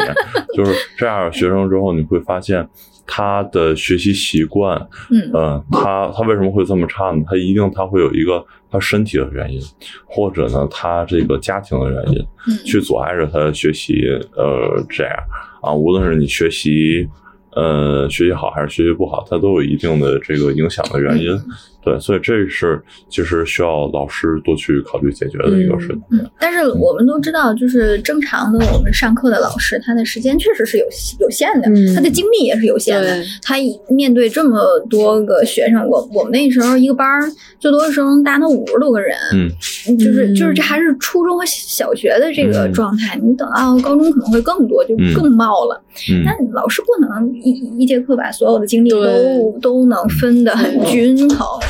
就是这样的学生之后，你会发现他的学习习惯，嗯嗯，他他为什么会这么差呢？他一定他会有一个他身体的原因，或者呢他这个家庭的原因，嗯去阻碍着他学习。呃，这样啊，无论是你学习。呃，学习好还是学习不好，它都有一定的这个影响的原因，嗯对，所以这是其实需要老师多去考虑解决的一个事情。嗯，但是我们都知道，就是正常的我们上课的老师，他的时间确实是有有限的，嗯他的精力也是有限的。对，他面对这么多个学生，我我们那时候一个班儿最多的时候能达到五十多个人，嗯，就是嗯就是这还是初中和小学的这个嗯状态，你等到高中可能会更多，就嗯更冒了。嗯那老师不能一一节课把所有的精力都都能分得很均衡。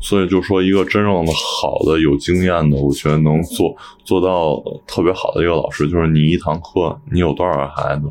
所以就说一个真正的好的、有经验的，我觉得能做做到特别好的一个老师，就是你一堂课你有多少个孩子，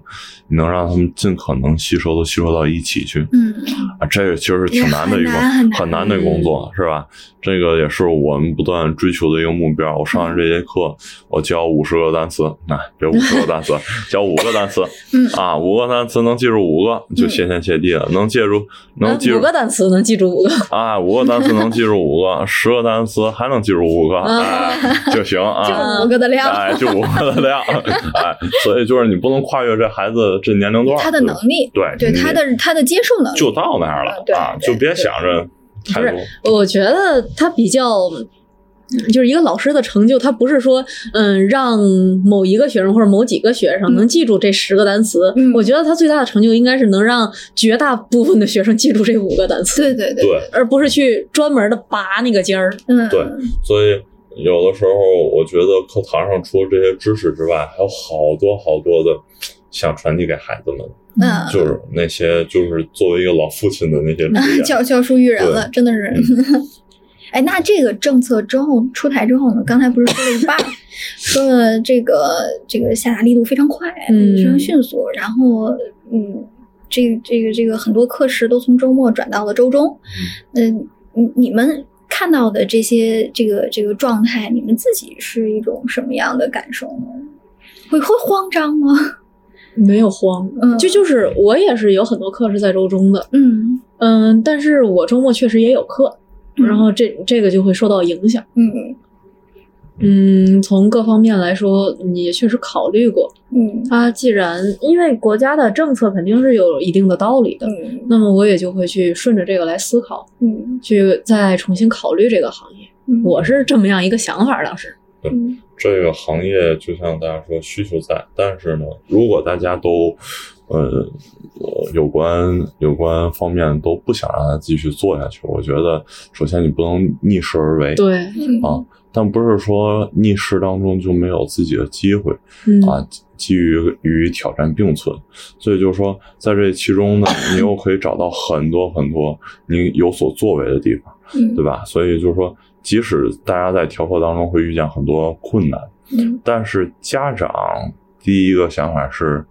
你能让他们尽可能吸收都吸收到一起去。嗯啊，这个其实挺难的一个很难很难很难的工作，是吧？这个也是我们不断追求的一个目标。我上这节课，我教五十个单词，那、别五十个单词，教五个单词，嗯。啊，五个单词能记住五个，就谢天谢地了。能记住，能记住五个。单词能记住五个，啊，五个单词能 记住五个，十个单词还能记住五个，哎，就行啊。就五个的量，哎，就五个的量，哎，所以就是你不能跨越这孩子这年龄段，他的能力，对对他的他的接受能力，就到那儿了对啊，就别想着太多。我觉得他比较。就是一个老师的成就，他不是说，嗯，让某一个学生或者某几个学生嗯能记住这十个单词。嗯我觉得他最大的成就应该是能让绝大部分的学生记住这五个单词，对对对，对而不是去专门的拔那个尖儿。嗯，对，所以有的时候我觉得课堂上除了这些知识之外，还有好多好多的想传递给孩子们，嗯，就是那些就是作为一个老父亲的那些。教教书育人了，真的是。哎，那这个政策之后出台之后呢？刚才不是说了一半儿，说了这个这个下达力度非常快，嗯非常迅速，然后嗯，这个这个这个很多课时都从周末转到了周中。嗯，你你们看到的这些这个这个状态，你们自己是一种什么样的感受呢？会会慌张吗？没有慌，嗯，就就是我也是有很多课是在周中的，嗯嗯，但是我周末确实也有课，嗯然后这这个就会受到影响。嗯嗯，从各方面来说，你也确实考虑过。嗯他既然因为国家的政策肯定是有一定的道理的，嗯那么我也就会去顺着这个来思考，嗯去再重新考虑这个行业。嗯，我是这么样一个想法，当时。嗯这个行业就像大家说需求在，但是呢，如果大家都呃呃有关有关方面都不想让他继续做下去，我觉得首先你不能逆势而为，对，嗯啊，但不是说逆势当中就没有自己的机会嗯啊，基于与挑战并存，所以就是说在这其中呢，你又可以找到很多很多你有所作为的地方。嗯对吧？所以就是说，即使大家在调课当中会遇见很多困难，嗯但是家长第一个想法是，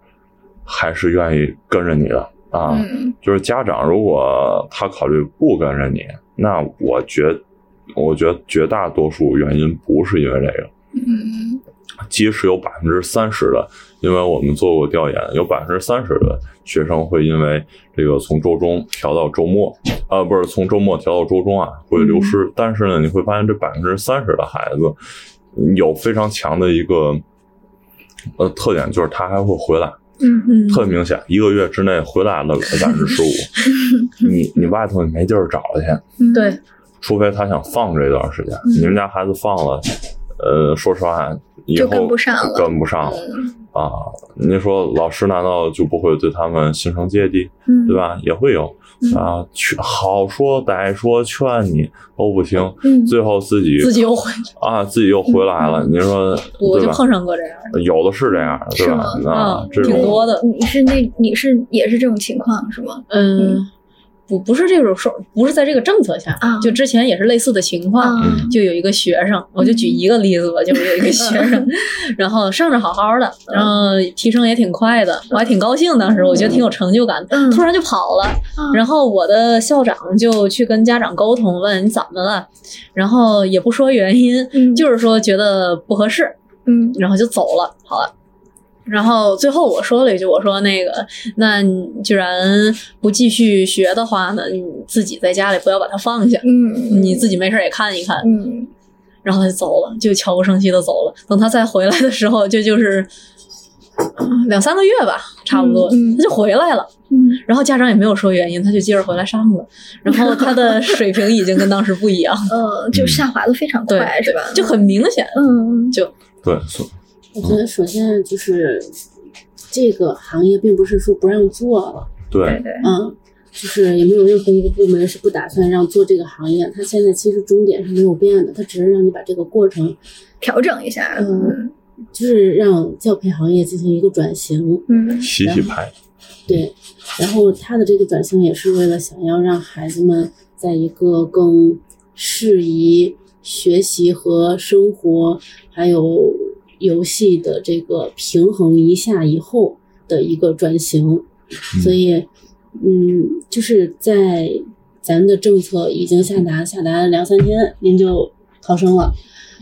还是愿意跟着你的啊。嗯就是家长如果他考虑不跟着你，那我觉我觉得绝大多数原因不是因为这个，嗯即使有百分之三十的，因为我们做过调研，有百分之三十的学生会因为这个从周中调到周末，呃，不是从周末调到周中啊，会流失。但是呢，你会发现这百分之三十的孩子有非常强的一个呃特点，就是他还会回来，嗯嗯，特别明显，一个月之内回来了百分之十五。你你外头没地儿找去，嗯，对，除非他想放这段时间。嗯你们家孩子放了，呃，说实话，以就后跟不上了跟不上了。嗯啊，您说老师难道就不会对他们心生芥蒂，嗯，对？吧？也会有嗯啊，劝好说歹说劝你都不听，嗯最后自己自己又回，啊自己又回来了。您说？我就碰上过这样的，有的是这样的，对吧？是啊嗯，这种挺多的。你是那你是也是这种情况是吗？嗯，不不是这种说，不是在这个政策下，啊就之前也是类似的情况。啊就有一个学生，我就举一个例子吧，就是有一个学生，然后上着好好的，然后提升也挺快的，我还挺高兴，当时我觉得挺有成就感的，嗯突然就跑了。啊然后我的校长就去跟家长沟通，问你怎么了，然后也不说原因，嗯就是说觉得不合适，嗯然后就走了。好了，然后最后我说了一句，我说那个，那你既然不继续学的话呢，你自己在家里不要把它放下，嗯，你自己没事也看一看。嗯然后他就走了，就悄无声息的走了。等他再回来的时候，就就是嗯两三个月吧，差不多，嗯嗯他就回来了。嗯然后家长也没有说原因，他就接着回来上了。然后他的水平已经跟当时不一样，嗯，就下滑的非常快，是吧？就很明显。嗯就对，所我觉得首先就是这个行业并不是说不让做了，对嗯，就是也没有任何一个部门是不打算让做这个行业。它现在其实终点是没有变的，它只是让你把这个过程，调整一下，嗯就是让教培行业进行一个转型。嗯洗洗牌，对，然后他的这个转型也是为了想要让孩子们在一个更适宜学习和生活还有游戏的这个平衡一下以后的一个转型，所以，嗯，就是在咱的政策已经下达下达两三天，您就逃生了，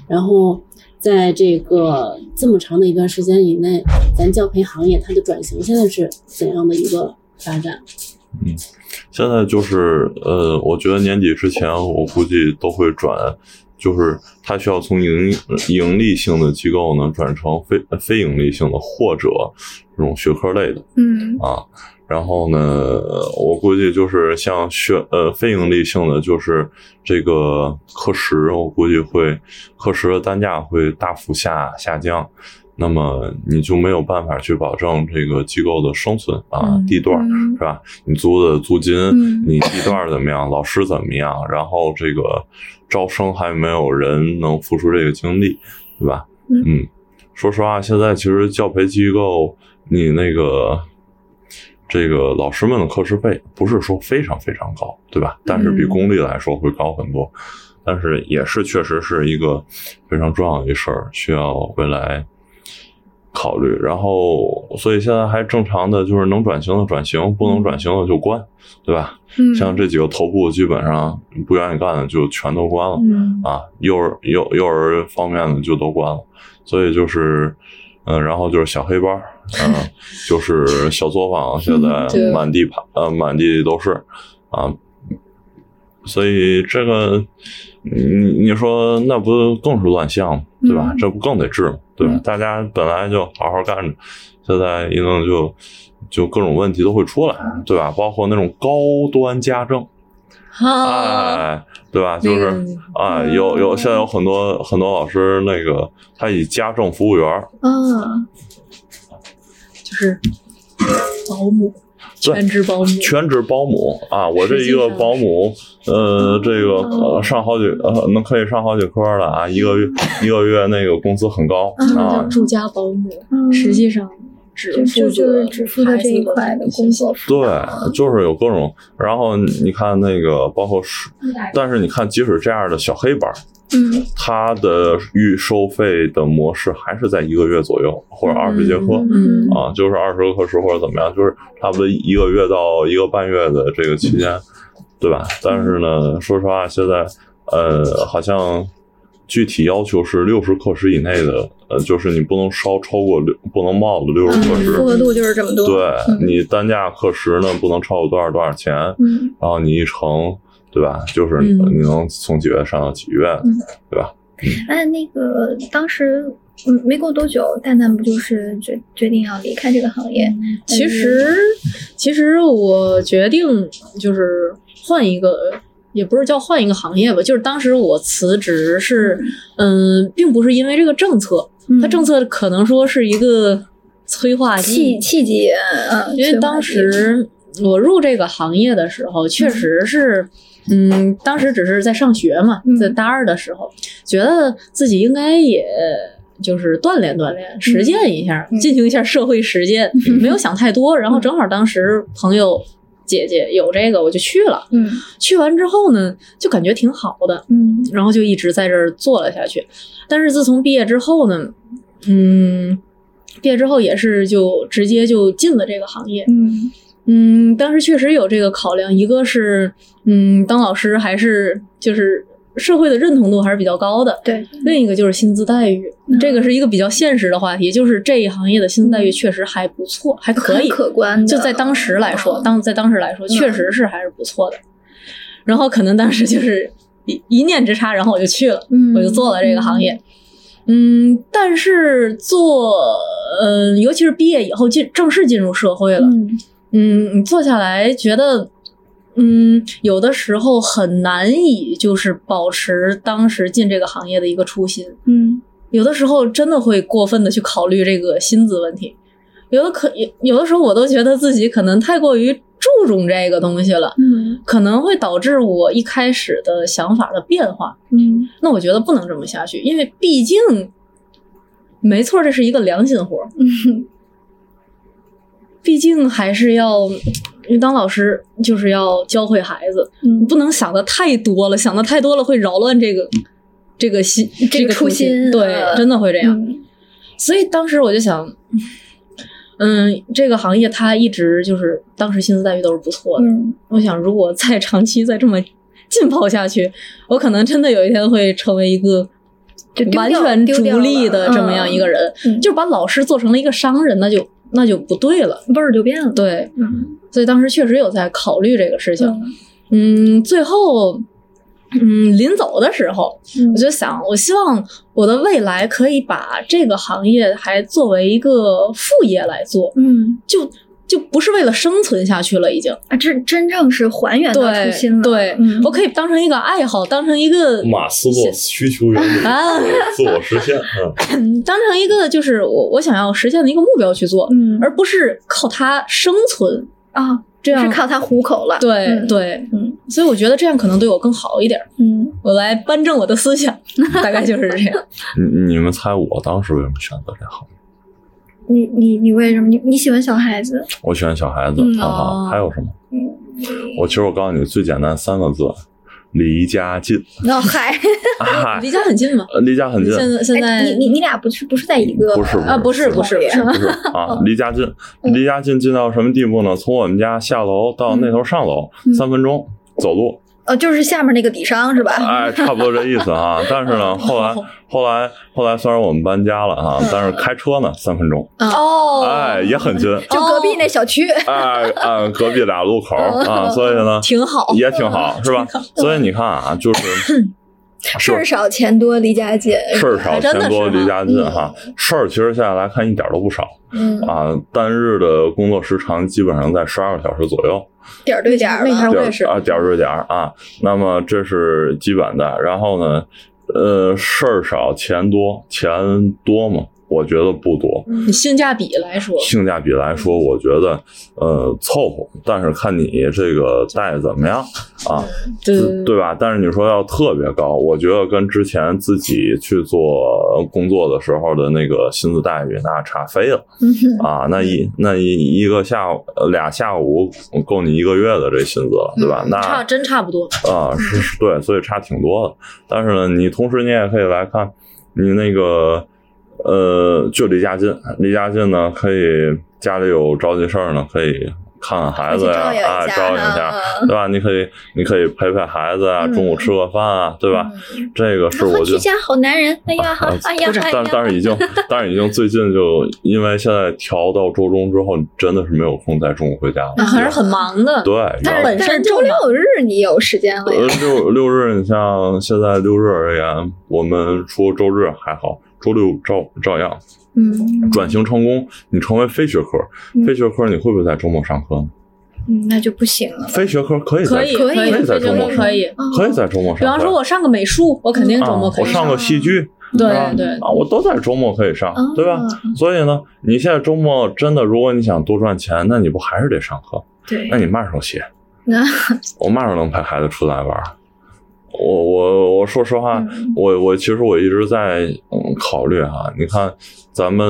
然后。在这个这么长的一段时间以内，咱教培行业它的转型现在是怎样的一个发展？嗯现在就是呃，我觉得年底之前，我估计都会转，就是它需要从盈盈利性的机构呢转成非非盈利性的或者这种学科类的嗯啊。然后呢，我估计就是像学呃非盈利性的，就是这个课时，我估计会课时的单价会大幅下下降。那么你就没有办法去保证这个机构的生存啊，嗯地段是吧？你租的租金，嗯你地段怎么样，老师怎么样，然后这个招生还没有人能付出这个精力，对吧？嗯说实话，现在其实教培机构你那个这个老师们的课时费不是说非常非常高，对吧？但是比嗯公立来说会高很多，但是也是确实是一个非常重要的一事儿，需要未来。考虑，然后所以现在还正常的就是能转型的转型，不能转型的就关，对吧？嗯，像这几个头部基本上不愿意干的就全都关了、嗯。啊，幼儿幼幼儿方面的就都关了，所以就是，嗯、然后就是小黑班儿，嗯、就是小作坊，现在满地爬，呃，满地都是啊，所以这个你你说那不更是乱象吗？对吧？嗯这不更得治吗？对吧？嗯大家本来就好好干着，现在一弄就就各种问题都会出来，对吧？包括那种高端家政，啊，哎，对吧？就是啊哎，有有现在有很多很多老师，那个他以家政服务员儿，嗯就是保姆，对全职保姆，全职保姆啊，我这一个保姆，呃，这个呃上好几呃能可以上好几科了啊，一个月一个月那个工资很高嗯啊叫，住家保姆，嗯，实际上只就就负责只负责这一块的工作。对，就是有各种，然后你看那个包括是，但是你看即使这样的小黑班儿，嗯它的预收费的模式还是在一个月左右或者二十节课。嗯啊，就是二十个课时或者怎么样，就是差不多一个月到一个半月的这个期间，对吧？但是呢，说实话，现在呃，好像具体要求是六十课时以内的，呃，就是你不能超超过六，不能冒的六十课时。复合度就是这么多。对嗯你单价课时呢，不能超过多少多少钱，嗯然后你一乘，对吧？就是嗯。你能从几月上到几月，嗯。对吧？哎，那个当时嗯没过多久，蛋蛋不就是决决定要离开这个行业？其实，其实我决定就是换一个，也不是叫换一个行业吧，就是当时我辞职是，嗯，并不是因为这个政策，嗯。它政策可能说是一个催化剂。契，契机，嗯，因为当时我入这个行业的时候，确实是，嗯，当时只是在上学嘛嗯，在大二的时候，觉得自己应该也。就是锻炼锻炼，实践一下，嗯进行一下社会实践，没有想太多。然后正好当时朋友姐姐有这个，我就去了。嗯去完之后呢，就感觉挺好的，嗯然后就一直在这儿做了下去。但是自从毕业之后呢，嗯，毕业之后也是就直接就进了这个行业。嗯嗯，当时确实有这个考量，一个是，嗯，当老师还是就是社会的认同度还是比较高的。对，另一个就是薪资待遇，嗯这个是一个比较现实的话题，就是这一行业的薪资待遇确实还不错，还可以，可观的就在当时来说，嗯当在当时来说，确实是还是不错的。然后可能当时就是一一念之差，然后我就去了，嗯我就做了这个行业。嗯，但是做，呃，尤其是毕业以后进正式进入社会了，嗯嗯，你做下来觉得，嗯，有的时候很难以就是保持当时进这个行业的一个初心，嗯。有的时候真的会过分的去考虑这个薪资问题，有的可有有的时候我都觉得自己可能太过于注重这个东西了，嗯。可能会导致我一开始的想法的变化。嗯。那我觉得不能这么下去，因为毕竟，没错，这是一个良心活儿，嗯毕竟还是要，因为当老师就是要教会孩子，不能想的太多了，想的太多了会扰乱这个这个心这个初心，对，呃真的会这样。嗯所以当时我就想，嗯，这个行业它一直就是当时薪资待遇都是不错的。嗯我想，如果再长期再这么浸泡下去，我可能真的有一天会成为一个就完全逐利的这么样一个人，嗯就把老师做成了一个商人，那就那就不对了。味儿就变了。对，嗯，所以当时确实有在考虑这个事情。嗯嗯，最后，嗯，临走的时候，嗯我就想，我希望我的未来可以把这个行业还作为一个副业来做，嗯就就不是为了生存下去了，已经。啊，这真正是还原到对初心了。对，嗯我可以当成一个爱好，当成一个马斯洛需求原理啊自我实现，嗯，嗯 当成一个就是我我想要实现的一个目标去做，嗯而不是靠它生存。啊，这样是靠它糊口了。对、嗯对，嗯所以我觉得这样可能对我更好一点。嗯我来扳正我的思想，大概就是这样。你你们猜我当时为什么选择这行业？你你你为什么你你喜欢小孩子？我喜欢小孩子嗯啊哦，还有什么？嗯，我其实我告诉你，最简单三个字：离家近。那嗨，嗨离家很近嘛，呃离家很近，现在现在、哎你你你俩不是不是在一个不是啊不是不是不是啊，离家近，嗯离家近近到什么地步呢？从我们家下楼到那头上楼嗯三分钟走路，呃，就是下面那个底商是吧？哎，差不多这意思啊。但是呢，后来后来后来虽然我们搬家了啊，但是开车呢三分钟，哦，哎，也很近。就隔壁那小区。哎，嗯隔壁俩路口啊，所以呢，挺好也挺好，是吧？所以你看啊，就是 事儿少钱多离家近。事儿少钱多离家近哈，事儿其实现在来看一点都不少嗯，啊，单日的工作时长基本上在十二个小时左右，点对点儿那我也是啊，点对点儿啊。那么这是基本的，然后呢，呃，事儿少钱多，钱多吗？我觉得不多。你性价比来说，性价比来说，我觉得呃凑合，但是看你这个带怎么样啊，对对吧？但是你说要特别高，我觉得跟之前自己去做工作的时候的那个薪资待遇那差飞了嗯啊！那一那一一个下午呃俩下午够你一个月的这薪资了，对吧？那差真差不多。啊，是是，对，所以差挺多的。但是呢，你同时你也可以来看，你那个呃，就离家近，离家近呢，可以家里有着急事儿呢，可以看看孩子呀，啊，照应一下，嗯对吧？你可以你可以陪陪孩子啊，嗯中午吃个饭啊，对吧？这个是我觉得。居家好男人，哎呀，好啊哎呀，哎但呀，但是已经，但是已经最近就因为现在调到周中之后，你真的是没有空在中午回家了，还是很忙的。对，但是本身但是周六日你有时间了呃呀？，六六日，你像现在六日而言，我们除周日还好，周六照照样嗯转型成功，你成为非学科，嗯非学科你会不会在周末上课呢？嗯，那就不行了。非学科可以在可以可以在周末上可以。哦可以在周末。比方说，我上个美术，我肯定周末可以啊我上个戏剧，对啊对啊，我都在周末可以上哦，对吧？所以呢，你现在周末真的，如果你想多赚钱，那你不还是得上课？对那，你嘛时候写？那 我嘛时候能陪孩子出来玩儿？我我我说实话，嗯我我其实我一直在嗯考虑哈，你看咱们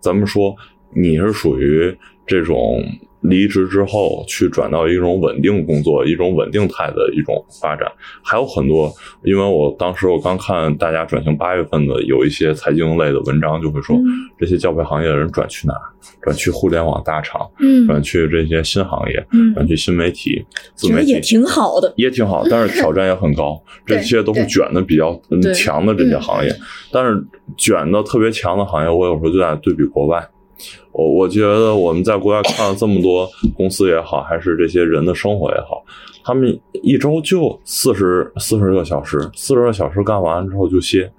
咱们说你是属于这种离职之后去转到一种稳定工作、一种稳定态的一种发展，还有很多。因为我当时我刚看大家转型八月份的有一些财经类的文章，就会说、嗯这些教培行业的人转去哪儿？转去互联网大厂，嗯转去这些新行业，嗯转去新媒体、自媒体也挺好的。也挺好，但是挑战也很高。这些都是卷的比较嗯强的这些行业，但是卷的特别强的行业，我有时候就在对比国外。我我觉得我们在国外看了这么多公司也好，还是这些人的生活也好，他们一周就四十四十个小时，四十个小时干完之后就歇，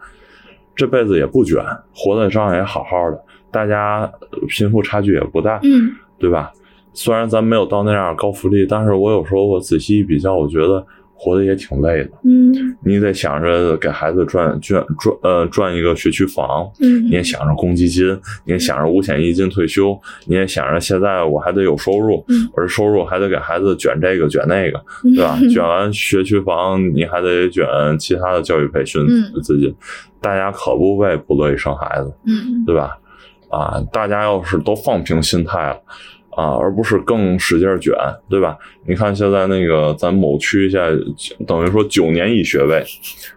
这辈子也不卷，活在照样也好好的，大家呃贫富差距也不大，嗯对吧？虽然咱没有到那样高福利，但是我有时候我仔细一比较，我觉得活得也挺累的。嗯你得想着给孩子赚赚赚呃赚一个学区房，嗯你也想着公积金，你也想着五险一金退休，你也想着现在我还得有收入，嗯我这收入还得给孩子卷这个卷那个，嗯，对吧？卷完学区房，你还得卷其他的教育培训嗯资金，大家可不为不乐意生孩子，嗯对吧？啊，大家要是都放平心态了。啊，而不是更使劲儿卷，对吧？你看现在那个咱某区现在等于说九年一学位，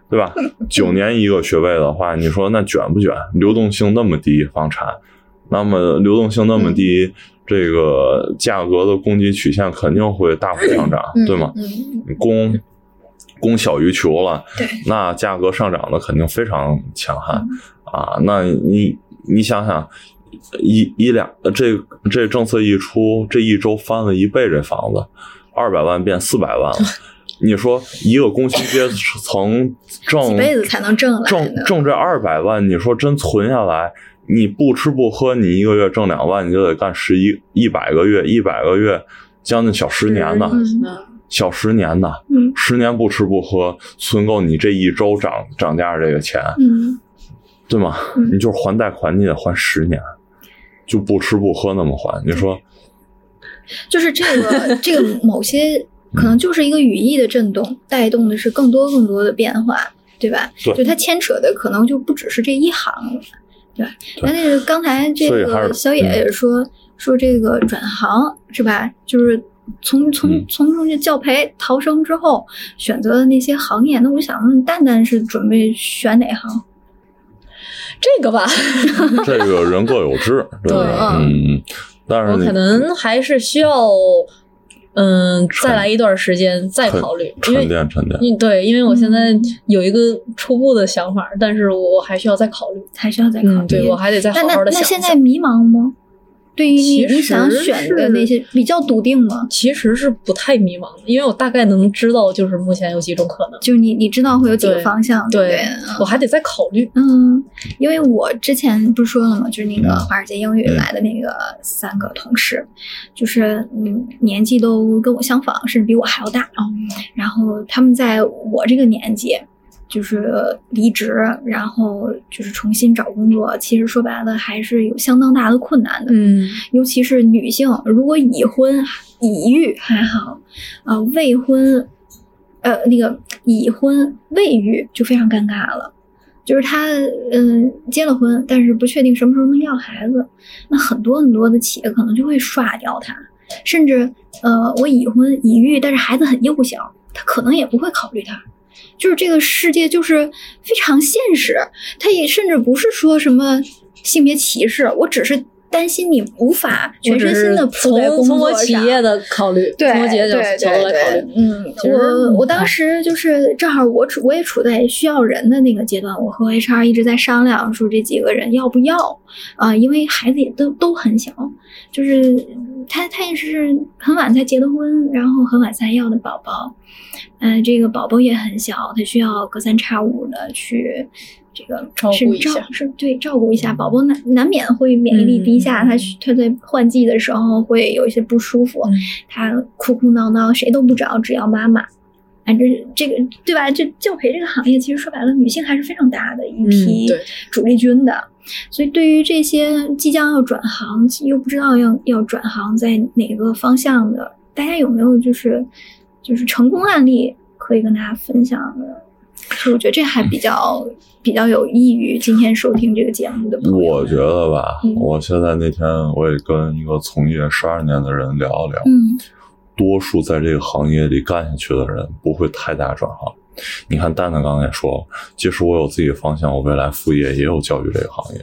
对吧？九年一个学位的话，你说那卷不卷？流动性那么低，房产，那么流动性那么低，这个价格的供给曲线肯定会大幅上涨，嗯对吗？嗯供供小于求了，那价格上涨的肯定非常强悍、啊！那你你想想，一一两这这政策一出，这一周翻了一倍，这房子二百万变四百万了。你说一个工薪阶层挣 几辈子才能挣来挣挣这二百万，你说真存下来，你不吃不喝，你一个月挣两万，你就得干十一一百个月，一百个月将近小十年呢，嗯小十年呢。嗯十年不吃不喝，存够你这一周涨涨价这个钱，嗯对吗？嗯你就是还贷款，你得还十年，就不吃不喝那么还。你说，就是这个这个某些可能就是一个语义的震动，带动的是更多更多的变化，对吧？对就它牵扯的可能就不只是这一行，对吧？那那个刚才这个小野也说、说这个转行是吧？就是从从嗯从中这教培逃生之后选择的那些行业，那我想问蛋蛋是准备选哪行？这个吧，这个人各有志，对嗯，但是我可能还是需要，嗯，再来一段时间再考虑，因沉为淀沉淀。嗯，对，因为我现在嗯有一个初步的想法，但是我还需要再考虑。还需要再考虑？嗯，对我还得再好好的想。那现在迷茫吗？对于你你想选的那些比较笃定吗？其实是不太迷茫的，因为我大概能知道，就是目前有几种可能。就是你你知道会有几个方向，对对对？我还得再考虑。嗯，因为我之前不是说了吗？就是那个嗯华尔街英语来的那个三个同事，就是嗯年纪都跟我相仿，甚至比我还要大。然后他们在我这个年纪，就是离职，然后就是重新找工作，其实说白了还是有相当大的困难的。嗯，尤其是女性，如果已婚已育还好，啊、未婚，呃，那个已婚未育就非常尴尬了。就是他，嗯、结了婚，但是不确定什么时候能要孩子，那很多很多的企业可能就会刷掉他，甚至，呃，我已婚已育，但是孩子很幼小，他可能也不会考虑他。就是这个世界就是非常现实，他也甚至不是说什么性别歧视，我只是担心你无法全身心的扑在工从我。企业的考虑，对从我企业角度来考虑。嗯，我我当哎时就是正好我处我也处在需要人的那个阶段，我和 HR 一直在商量说这几个人要不要啊、因为孩子也都都很小，就是他他也是很晚才结的婚，然后很晚才要的宝宝，嗯、这个宝宝也很小，他需要隔三差五的去。这个照是照顾一下是对照顾一下宝宝难难免会免疫力低下，嗯他他在换季的时候会有一些不舒服，嗯他哭哭闹闹，谁都不找，只要妈妈。哎，这这个对吧？这教培这个行业，其实说白了，女性还是非常大的一批主力军的。所以，对于这些即将要转行又不知道要要转行在哪个方向的，大家有没有就是就是成功案例可以跟大家分享的？所以我觉得这还比较比较有益于今天收听这个节目的朋友。我觉得吧，嗯我现在那天我也跟一个从业十二年的人聊了聊，嗯多数在这个行业里干下去的人不会太大转行。你看蛋蛋刚才也说了，即使我有自己的方向，我未来副业也有教育这个行业。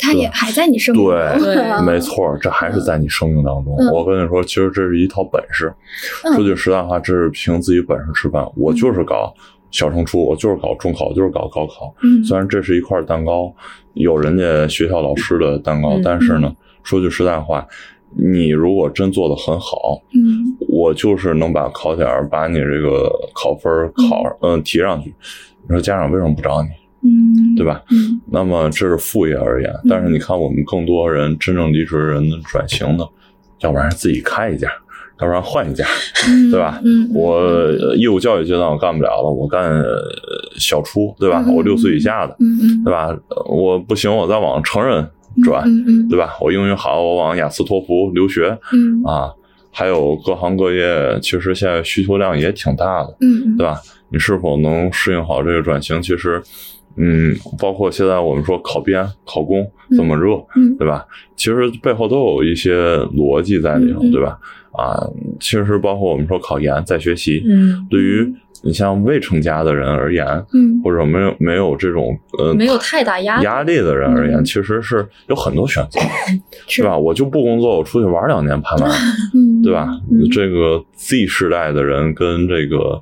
他也还在你生活中，对对没错，这还是在你生命当中。嗯我跟你说，其实这是一套本事。嗯说句实在话，这是凭自己本事吃饭。我就是搞小升初，我就是搞中考，就是搞高考。嗯虽然这是一块蛋糕，有人家学校老师的蛋糕，嗯但是呢，说句实在话，你如果真做的很好，嗯我就是能把考点把你这个考分考嗯提上去。你说家长为什么不找你，嗯，对吧？嗯那么这是副业而言，但是你看我们更多人真正离职的人的转型的，要不然自己开一家，要不然换一家，嗯，对吧？嗯，我呃义务教育阶段我干不了了，我干呃小初，对吧？嗯我六岁以下的，嗯嗯，对吧？呃我不行，我再往成人转，嗯嗯对吧？我英语好，我往雅思托福留学嗯啊，还有各行各业，其实现在需求量也挺大的，嗯对吧？你是否能适应好这个转型？其实，嗯，包括现在我们说考编、考公这么热，嗯对吧？其实背后都有一些逻辑在里头，对吧？啊，其实包括我们说考研在学习，嗯，对于你像未成家的人而言，嗯或者没有没有这种呃没有太大压力压力的人而言，嗯其实是有很多选择，是吧？我就不工作，我出去玩两年拍卖，嗯，对吧？嗯这个 Z 世代的人跟这个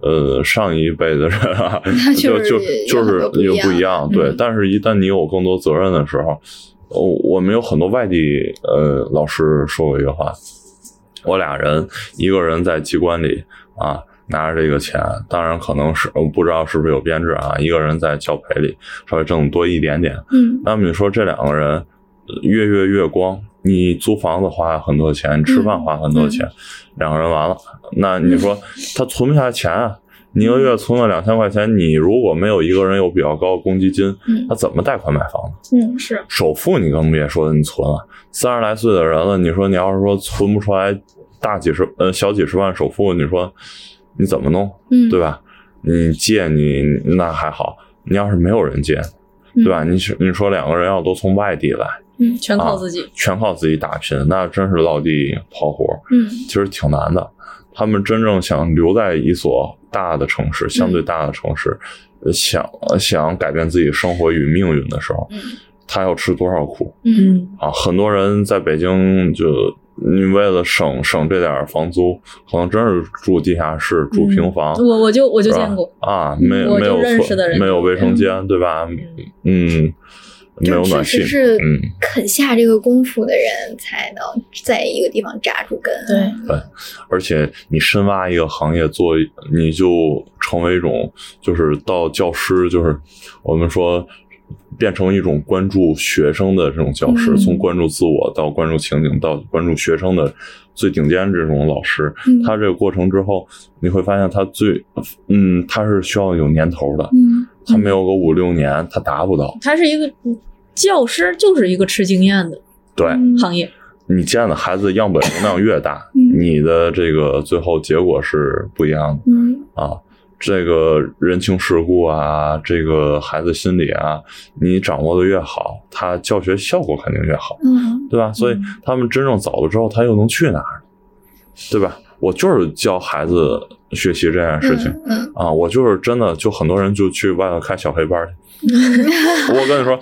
呃上一辈的人 就就就是就是有不一样样，对嗯。但是，一旦你有更多责任的时候，我我们有很多外地呃老师说过一个话，我俩人，一个人在机关里啊。拿着这个钱，当然可能是我不知道是不是有编制啊。一个人在教培里稍微挣多一点点，嗯那么你说这两个人呃月月月光，你租房子花很多钱，吃饭花很多钱，两个人完了，那你说他存不下钱啊？你一个月存了两千块钱，你如果没有一个人有比较高的公积金，嗯他怎么贷款买房子？嗯是首付你更别说你存了，三十来岁的人了，你说你要是说存不出来大几十呃小几十万首付，你说你怎么弄？嗯，对吧？你借你那还好，你要是没有人借，对吧？你是你说两个人要都从外地来，嗯全靠自己。全靠自己打拼，那真是落地跑活，嗯其实挺难的。他们真正想留在一所大的城市，相对大的城市，呃想想改变自己生活与命运的时候，嗯他要吃多少苦嗯啊？很多人在北京就。你为了省省这点房租，可能真是住地下室、住平房，我我就我就见过，啊，没有没有认识的人没有卫生间，对吧？嗯，没有暖气，是嗯，肯下这个功夫的人才能在一个地方扎住根。对，而且你深挖一个行业做，你就成为一种，就是到教师，就是我们说。变成一种关注学生的这种教师，嗯从关注自我到关注情景，到关注学生的最顶尖这种老师，嗯他这个过程之后，你会发现他最，嗯，他是需要有年头的，嗯他没有个五六年，他达不到。他是一个教师，就是一个吃经验的对，嗯行业。你见的孩子样本容量越大，嗯你的这个最后结果是不一样的嗯啊。这个人情世故啊，这个孩子心理啊，你掌握的越好，他教学效果肯定越好，嗯对吧？所以他们真正走了之后，他又能去哪儿，对吧？我就是教孩子学习这件事情。嗯啊，我就是真的，就很多人就去外头开小黑班去。我跟你说，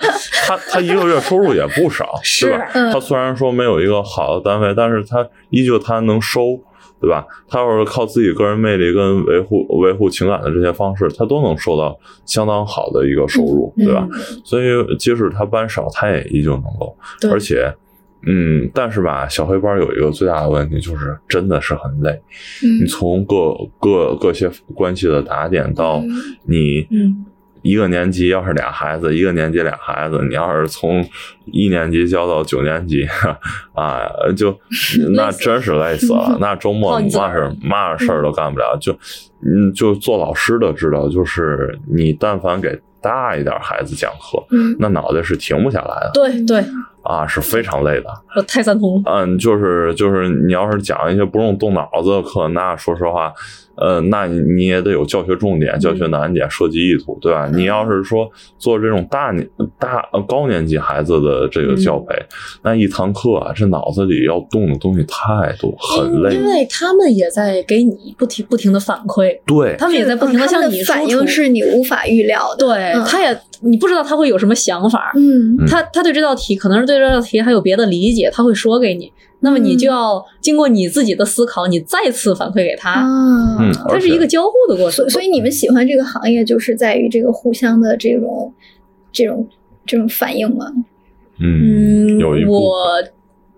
他他一个月收入也不少，对吧？嗯他虽然说没有一个好的单位，但是他依旧他能收，对吧？他要是靠自己个人魅力跟维护维护情感的这些方式，他都能收到相当好的一个收入，对吧？所以即使他班少，他也依旧能够，对而且。嗯，但是吧，小黑班有一个最大的问题，就是真的是很累。嗯你从各各各些关系的打点到嗯你嗯一个年级要是俩孩子，一个年级俩孩子，你要是从一年级教到九年级，啊，就 那真是累死了。那周末你嘛是嘛事儿都干不了，就嗯，就做老师的知道，就是你但凡给大一点孩子讲课，嗯那脑袋是停不下来的对对，啊是非常累的。我 太赞同。嗯，就是就是你要是讲一些不用动脑子的课，那说实话，呃，那你你也得有教学重点、教学难点、设计意图，对吧？你要是说做这种大年大呃高年级孩子的这个教培，那一堂课啊，这脑子里要动的东西太多，很累。因为他们也在给你不停不停的反馈，对，他们也在不停的向你输反出应是你无法预料的。对，嗯他也你不知道他会有什么想法，嗯嗯他他对这道题可能是对这道题还有别的理解，他会说给你，那么你就要经过你自己的思考，你再次反馈给他，啊，嗯它是一个交互的过程所。所以你们喜欢这个行业，就是在于这个互相的这种这种这种反应吗？嗯，嗯，有一我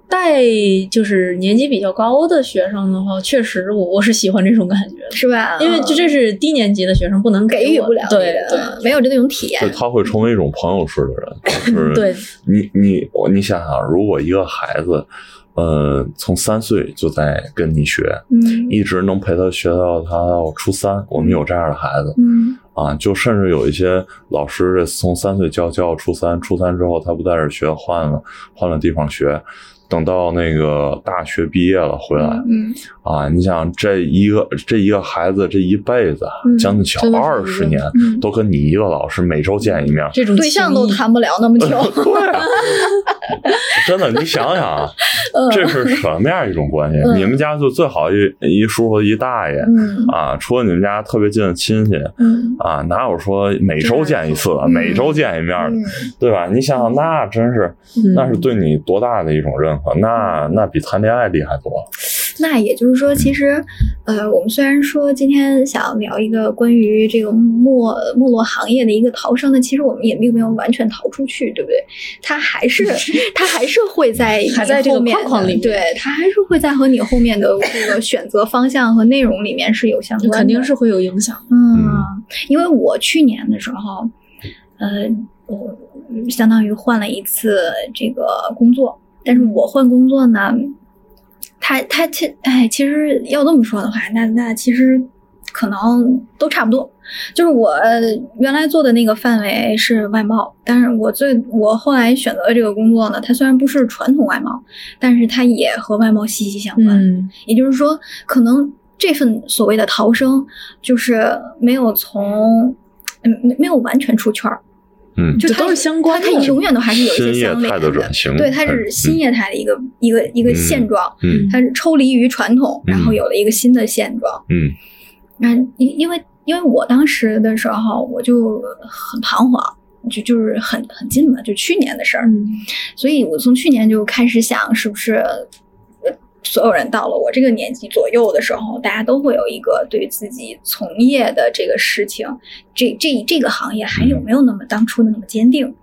带就是年级比较高的学生的话，确实我我是喜欢这种感觉的，是吧？因为这这是低年级的学生不能我给予不了对对。的，没有这种体验。对，。他会成为一种朋友式的人，就是对。你你我你想想，如果一个孩子，呃，从三岁就在跟你学，嗯。一直能陪他学到他到初三，我们有这样的孩子嗯。啊，就甚至有一些老师从三岁教教到初三，初三之后他不在这儿学，换了换了地方学。等到那个大学毕业了回来嗯啊，你想这一个这一个孩子这一辈子嗯将近小二十年嗯，都跟你一个老师每周见一面，这种对象都谈不了那么久。对啊，真的，你想想啊，这是什么样一种关系？嗯你们家就最好一一叔和一大爷嗯啊，除了你们家特别近的亲戚嗯啊，哪有说每周见一次的，嗯每周见一面的，嗯对吧？你想想，那真是嗯那是对你多大的一种认可？那那比谈恋爱厉害多了。那也就是说，其实，呃，我们虽然说今天想聊一个关于这个没没落行业的一个逃生的，其实我们也并没有完全逃出去，对不对？它还是 它还是会在还在这个框框里对，它还是会在和你后面的这个选择方向和内容里面是有相关的，肯定是会有影响。嗯，因为我去年的时候，呃，我相当于换了一次这个工作，但是我换工作呢，他他其哎，其实要这么说的话，那那其实可能都差不多。就是我原来做的那个范围是外贸，但是我最我后来选择的这个工作呢，它虽然不是传统外贸，但是它也和外贸息息相关。嗯，也就是说，可能这份所谓的逃生，就是没有从，嗯，没没有完全出圈儿，嗯，就它都是相关的它它永远都还是有一些相连的转型，对，它是新业态的一个、一个一个现状，嗯。它是抽离于传统，然后嗯。有了一个新的现状。嗯。那因因为因为我当时的时候，我就很彷徨。就就是很很近嘛，就去年的事儿，嗯。所以我从去年就开始想，是不是呃所有人到了我这个年纪左右的时候，大家都会有一个对自己从业的这个事情，这这这个行业还有没有那么当初的那么坚定？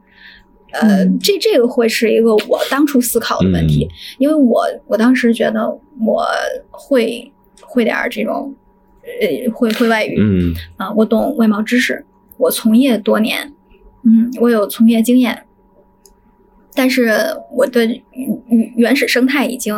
呃，嗯。这这个会是一个我当初思考的问题，因为我我当时觉得我会会点儿这种，呃，会会外语，嗯。啊，我懂外贸知识，我从业多年，嗯，我有从业经验，但是我的原原始生态已经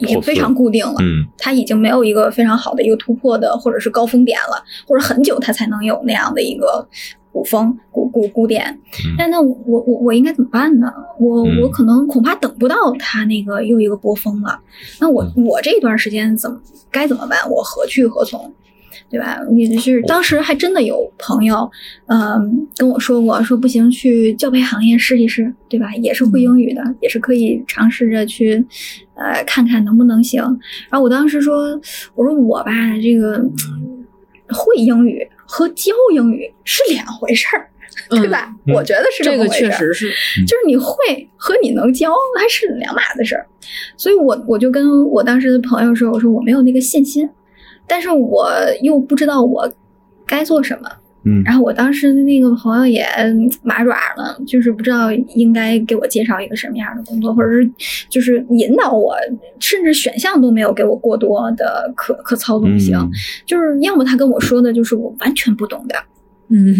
已经非常固定了，嗯它已经没有一个非常好的一个突破的，或者是高峰点了，或者很久它才能有那样的一个古风古古古点。嗯但那我我我应该怎么办呢？我嗯我可能恐怕等不到它那个又一个波峰了。那我嗯我这段时间怎么该怎么办？我何去何从？对吧？也就是当时还真的有朋友，嗯、跟我说过，说不行，去教培行业试一试，对吧？也是会英语的，也是可以尝试着去，呃，看看能不能行。然后我当时说，我说我吧，这个嗯会英语和教英语是两回事儿，对吧？嗯我觉得是这个么回事儿确实是，就是你会和你能教还是两码子事儿，所以我我就跟我当时的朋友说，我说我没有那个信心，但是我又不知道我该做什么。嗯然后我当时那个朋友也麻爪了，就是不知道应该给我介绍一个什么样的工作，或者是就是引导我，甚至选项都没有给我过多的可可操纵性，嗯就是要么他跟我说的就是我完全不懂的，嗯，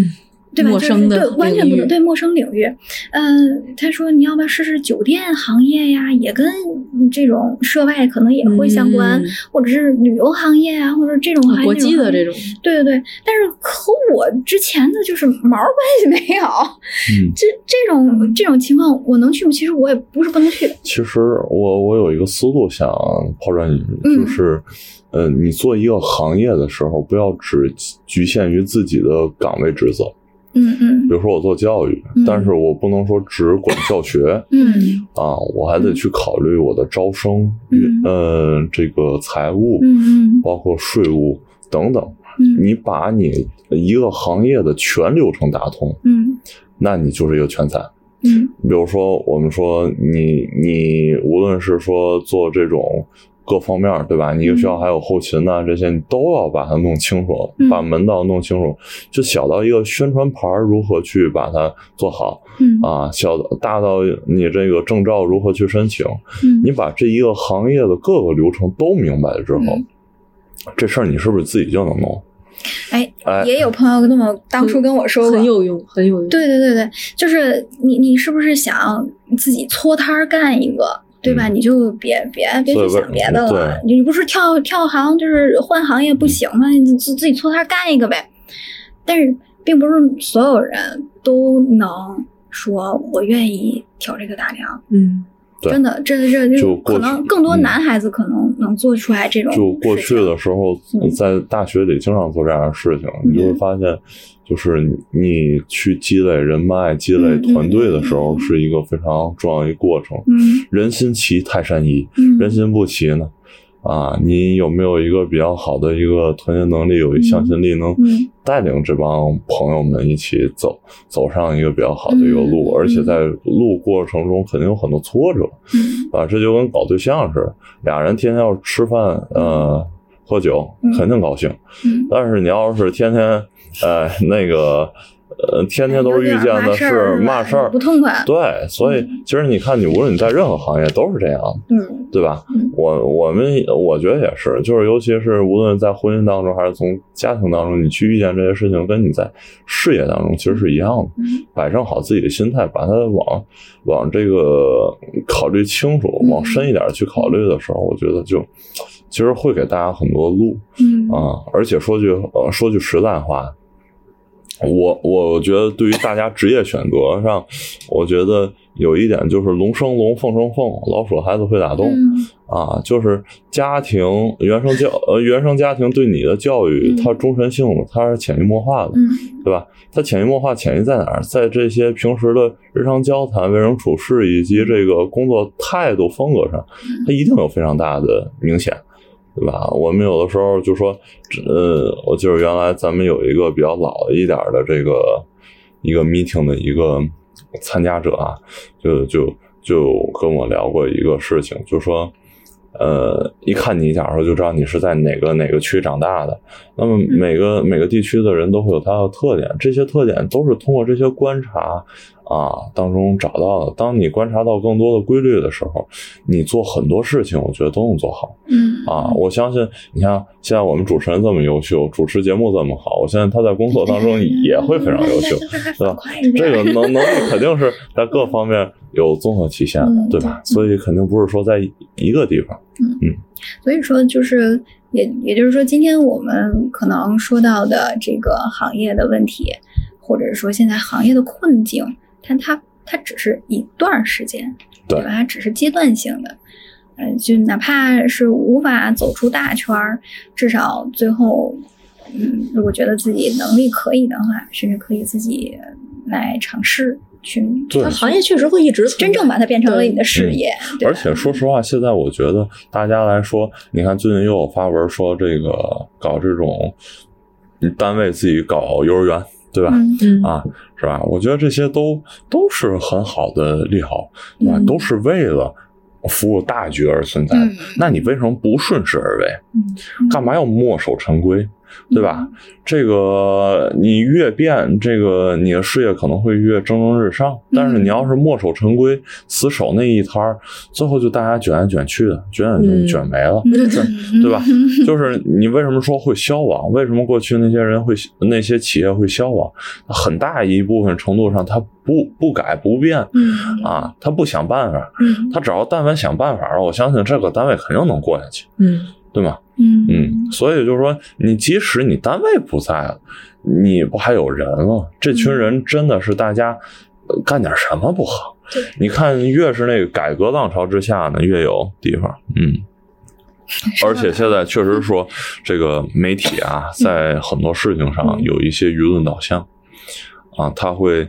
对吧？陌生的就是对，完全不能对陌生领域。嗯、他说你要不要试试酒店行业呀？也跟这种涉外可能也会相关，嗯或者是旅游行业啊，或者这种行业。国际的这种。对对对，但是和我之前的就是毛关系 没有。嗯，这这种这种情况，我能去吗？其实我也不是不能去。其实我我有一个思路想抛砖引玉，嗯就是，呃，你做一个行业的时候，不要只局限于自己的岗位职责。嗯嗯。比如说我做教育，嗯。但是我不能说只管教学嗯。啊，我还得去考虑我的招生，嗯。呃，这个财务，嗯。包括税务等等。嗯。你把你一个行业的全流程打通，嗯。那你就是一个全才。嗯。比如说，我们说你你无论是说做这种各方面，对吧？你一个学校还有后勤呐、这些你都要把它弄清楚，嗯把门道弄清楚。就小到一个宣传牌如何去把它做好嗯啊，小大到你这个证照如何去申请，嗯你把这一个行业的各个流程都明白了之后，嗯这事儿你是不是自己就能弄？哎，哎，也有朋友那么当初跟我说过，很有用，很有用。对对对对，就是你你是不是想自己搓摊儿干一个？对吧？嗯你就别别别去想别的了。对你不是跳跳行，就是换行业不行吗？你自自己搓摊干一个呗。但是，并不是所有人都能说我愿意挑这个大梁。嗯，对真的，这这就就可能更多嗯男孩子可能能做出来这种就过去的时候嗯，在大学里经常做这样的事情，你就会发现，就是你去积累人脉、积累团队的时候，嗯是一个非常重要一个过程。嗯。人心齐，泰山移；嗯。人心不齐呢，啊，你有没有一个比较好的一个团结能力，有一向心力，能嗯。带领这帮朋友们一起走走上一个比较好的一个路？嗯而且在路过程中肯定有很多挫折，嗯。啊，这就跟搞对象似的，俩人天天要吃饭，呃，喝酒嗯，肯定高兴。嗯，但是你要是天天，呃，那个，呃，天天都是遇见的是嘛事儿不，痛快。对，所以其实你看，你无论你在任何行业都是这样，嗯对吧嗯？我我们我觉得也是，就是尤其是无论在婚姻当中还是从家庭当中，你去遇见这些事情，跟你在事业当中其实是一样的。嗯摆正好自己的心态，把它往往这个考虑清楚，嗯往深一点去考虑的时候，我觉得就其实会给大家很多路嗯啊。而且说句呃说句实在话，我我觉得对于大家职业选择上，我觉得有一点就是龙生龙，凤生凤，老鼠孩子会打洞。嗯啊，就是家庭原生教呃原生家庭对你的教育，嗯它终身性的，它是潜移默化的，嗯对吧？它潜移默化潜移在哪儿？在这些平时的日常交谈、为人处事以及这个工作态度风格上，它一定有非常大的明显，对吧？我们有的时候就说，呃，我记得原来咱们有一个比较老一点的这个一个 meeting 的一个参加者啊，就就就跟我聊过一个事情，就说。呃，一看你小时候就知道你是在哪个哪个区长大的。那么每个、每个地区的人都会有他的特点，这些特点都是通过这些观察啊当中找到的。当你观察到更多的规律的时候，你做很多事情，我觉得都能做好嗯啊。我相信，你看现在我们主持人这么优秀，主持节目这么好，我相信他在工作当中 也会非常优秀。对吧这个能能力肯定是在各方面有综合体现的嗯，对吧？所以肯定不是说在一个地方。嗯所以说，就是也也就是说，今天我们可能说到的这个行业的问题，或者说现在行业的困境，但它它只是一段时间，对吧？它只是阶段性的。嗯，就哪怕是无法走出大圈儿，至少最后，嗯，如果觉得自己能力可以的话，甚至可以自己来尝试去对它行业确实会一直真正把它变成了你的事业。对而且说实话，现在我觉得大家来说，你看最近又有发文说这个搞这种单位自己搞幼儿园，对吧？啊，是吧？我觉得这些都都是很好的利好，对吧？嗯都是为了服务大局而存在那你为什么不顺势而为？嗯干嘛要墨守成规？对吧？这个你越变，这个你的事业可能会越蒸蒸日上。但是你要是墨守成规，死守那一摊儿，最后就大家卷来卷去的，卷卷卷没了，嗯对吧？就是你为什么说会消亡？为什么过去那些人会那些企业会消亡？很大一部分程度上，他不不改不变嗯啊，他不想办法，嗯他只要但凡想办法了，我相信这个单位肯定能过下去，嗯对吗？嗯嗯，所以就是说，你即使你单位不在了，你不还有人了？这群人真的是大家呃干点什么不好？对你看，越是那个改革浪潮之下呢，越有地方，嗯。而且现在确实说，这个媒体啊，在很多事情上嗯有一些舆论导向，啊，他会，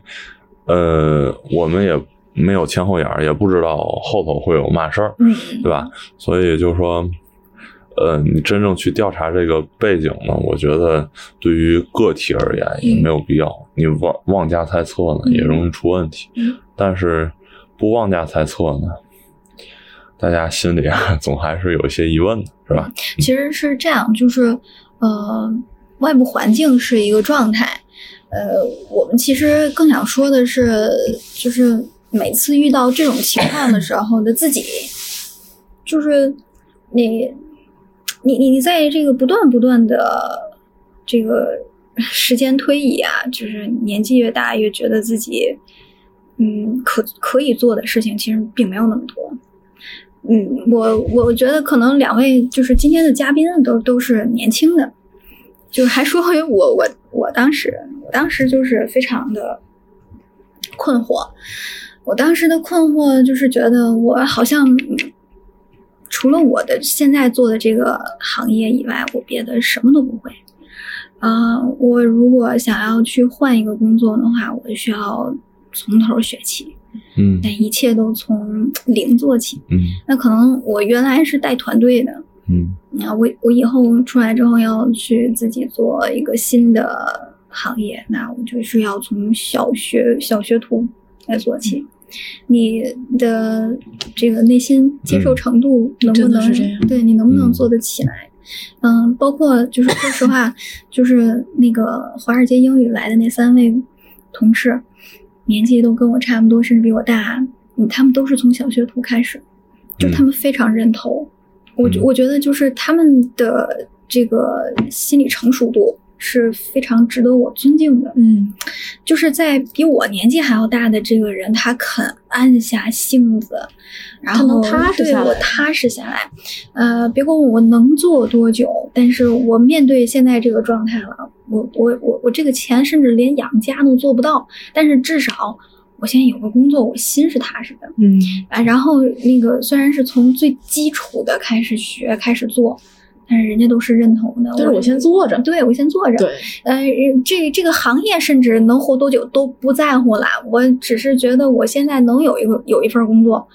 呃，我们也没有前后眼儿，也不知道后头会有嘛事对吧？所以就是说，呃，你真正去调查这个背景呢，我觉得对于个体而言也没有必要。你妄妄加猜测呢，嗯也容易出问题。嗯但是不妄加猜测呢，大家心里啊总还是有一些疑问的，是吧？其实是这样，就是呃，外部环境是一个状态，呃，我们其实更想说的是，就是每次遇到这种情况的时候的自己，就是你你你你在这个不断不断的这个时间推移啊，就是年纪越大，越觉得自己嗯可可以做的事情其实并没有那么多。嗯，我我觉得可能两位就是今天的嘉宾都都是年轻的，就还说回我我我当时我当时就是非常的困惑，我当时的困惑就是觉得我好像除了我的现在做的这个行业以外，我别的什么都不会。啊、我如果想要去换一个工作的话，我就需要从头学起，嗯但一切都从零做起。嗯那可能我原来是带团队的，嗯那我我以后出来之后要去自己做一个新的行业，那我就是要从小学小学徒来做起。你的这个内心接受程度能不能、对你能不能嗯。做得起来？嗯，包括就是说实话，就是那个华尔街英语来的那三位同事，年纪都跟我差不多，甚至比我大，嗯，他们都是从小学徒开始，就他们非常认同。我我觉得就是他们的这个心理成熟度是非常值得我尊敬的。嗯就是在比我年纪还要大的这个人，他肯按下性子，然后他对我踏实下来。呃，别管我能做多久，但是我面对现在这个状态了，我我我我这个钱甚至连养家都做不到，但是至少我现在有个工作，我心是踏实的。嗯啊，然后那个虽然是从最基础的开始学开始做，但是人家都是认同的。但是我先做着对我先做着。对，呃，这这个行业甚至能活多久都不在乎啦，我只是觉得我现在能有一个有一份工作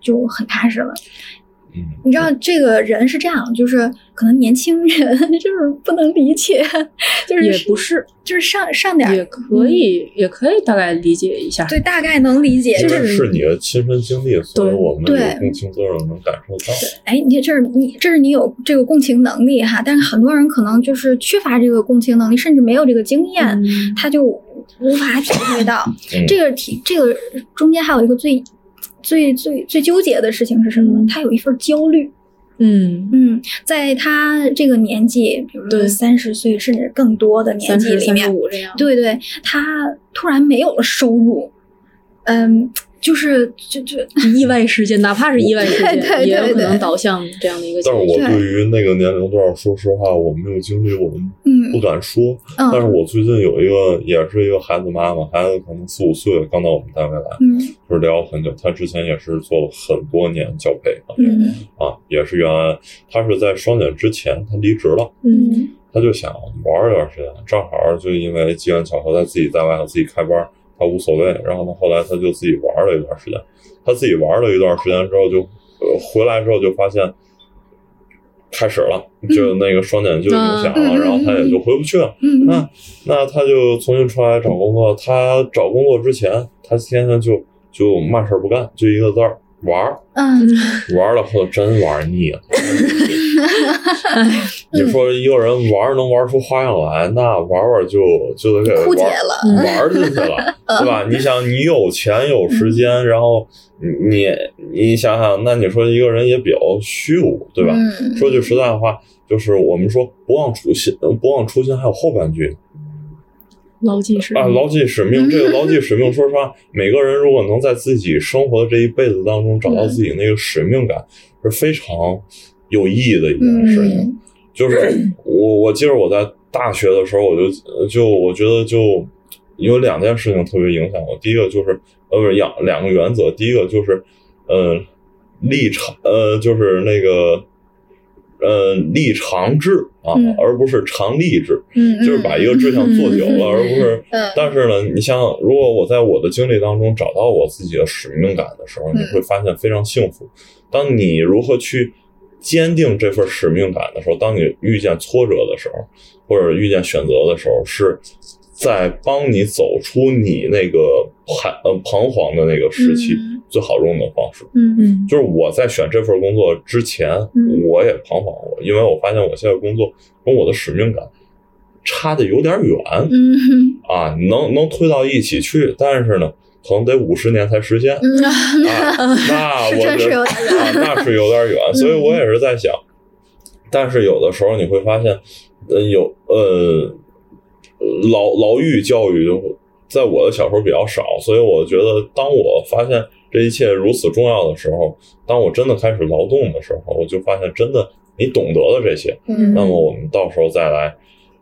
就很踏实了。嗯你知道这个人是这样，就是可能年轻人就是不能理解，就是也不是，就是上上点也可以，也可以大概理解一下。对，大概能理解，就是是你的亲身经历，所以我们对有共情作用，能感受到。哎，你这是你这是你有这个共情能力哈，但是很多人可能就是缺乏这个共情能力，甚至没有这个经验，嗯他就无法体会到嗯这个体这个中间还有一个最最最最纠结的事情是什么呢？嗯他有一份焦虑。嗯嗯，在他这个年纪，比如说三十岁甚至更多的年纪里面。对对，他突然没有了收入，嗯，就是就就 意外事件，哪怕是意外事件，对对对也有可能导向这样的一个但是。我对于那个年龄段，说实话，我没有经历，我们嗯不敢说。但是嗯我最近有一个，也是一个孩子妈妈，孩子可能四五岁了，刚到我们单位来，嗯就是聊很久。她之前也是做了很多年教培啊，嗯啊，也是原来她是在双减之前，她离职了，嗯她就想玩一段时间，正好就因为机缘巧合，她自己在外头自己开班，她无所谓。然后呢，后来他就自己玩了一段时间，他自己玩了一段时间之后就，呃回来之后就发现。开始了，就那个双减就影响了，嗯然后他也就回不去了。嗯那那他就重新出来找工作。他找工作之前，他天天就就嘛事儿不干，就一个字儿玩儿。嗯玩儿了后真玩腻了，你说一个人玩能玩出花样来，那玩玩就就得给枯竭玩了玩进去了，对吧？你想，你有钱有时间，然后你你想想，那你说一个人也比较虚无，对吧？嗯说句实在话，就是我们说不忘初心，呃不忘初心，还有后半句牢记使命啊，牢记使命。这个牢记使命，说实话，每个人如果能在自己生活的这一辈子当中找到自己那个使命感，是非常有意义的一件事情。嗯就是 我，我记得我在大学的时候，我就就我觉得就有两件事情特别影响我。第一个就是呃，不是两两个原则，第一个就是呃立长呃就是那个呃立长志啊，嗯而不是长立志，嗯，就是把一个志向做久了，而不是。嗯但是呢，你像如果我在我的经历当中找到我自己的使命感的时候，嗯你会发现非常幸福。当你如何去坚定这份使命感的时候，当你遇见挫折的时候，或者遇见选择的时候，是在帮你走出你那个彷呃彷徨的那个时期嗯最好用的方式。嗯嗯就是我在选这份工作之前，嗯我也彷徨过，因为我发现我现在工作跟我的使命感差的有点远。嗯啊，能能推到一起去，但是呢，可能得五十年才实现。嗯。啊，那 我觉得真是有点远。啊，那是有点远，所以我也是在想，但是有的时候你会发现，呃，有呃，牢牢狱教育在我的小时候比较少，所以我觉得当我发现这一切如此重要的时候，当我真的开始劳动的时候，我就发现真的你懂得了这些，嗯。那么我们到时候再来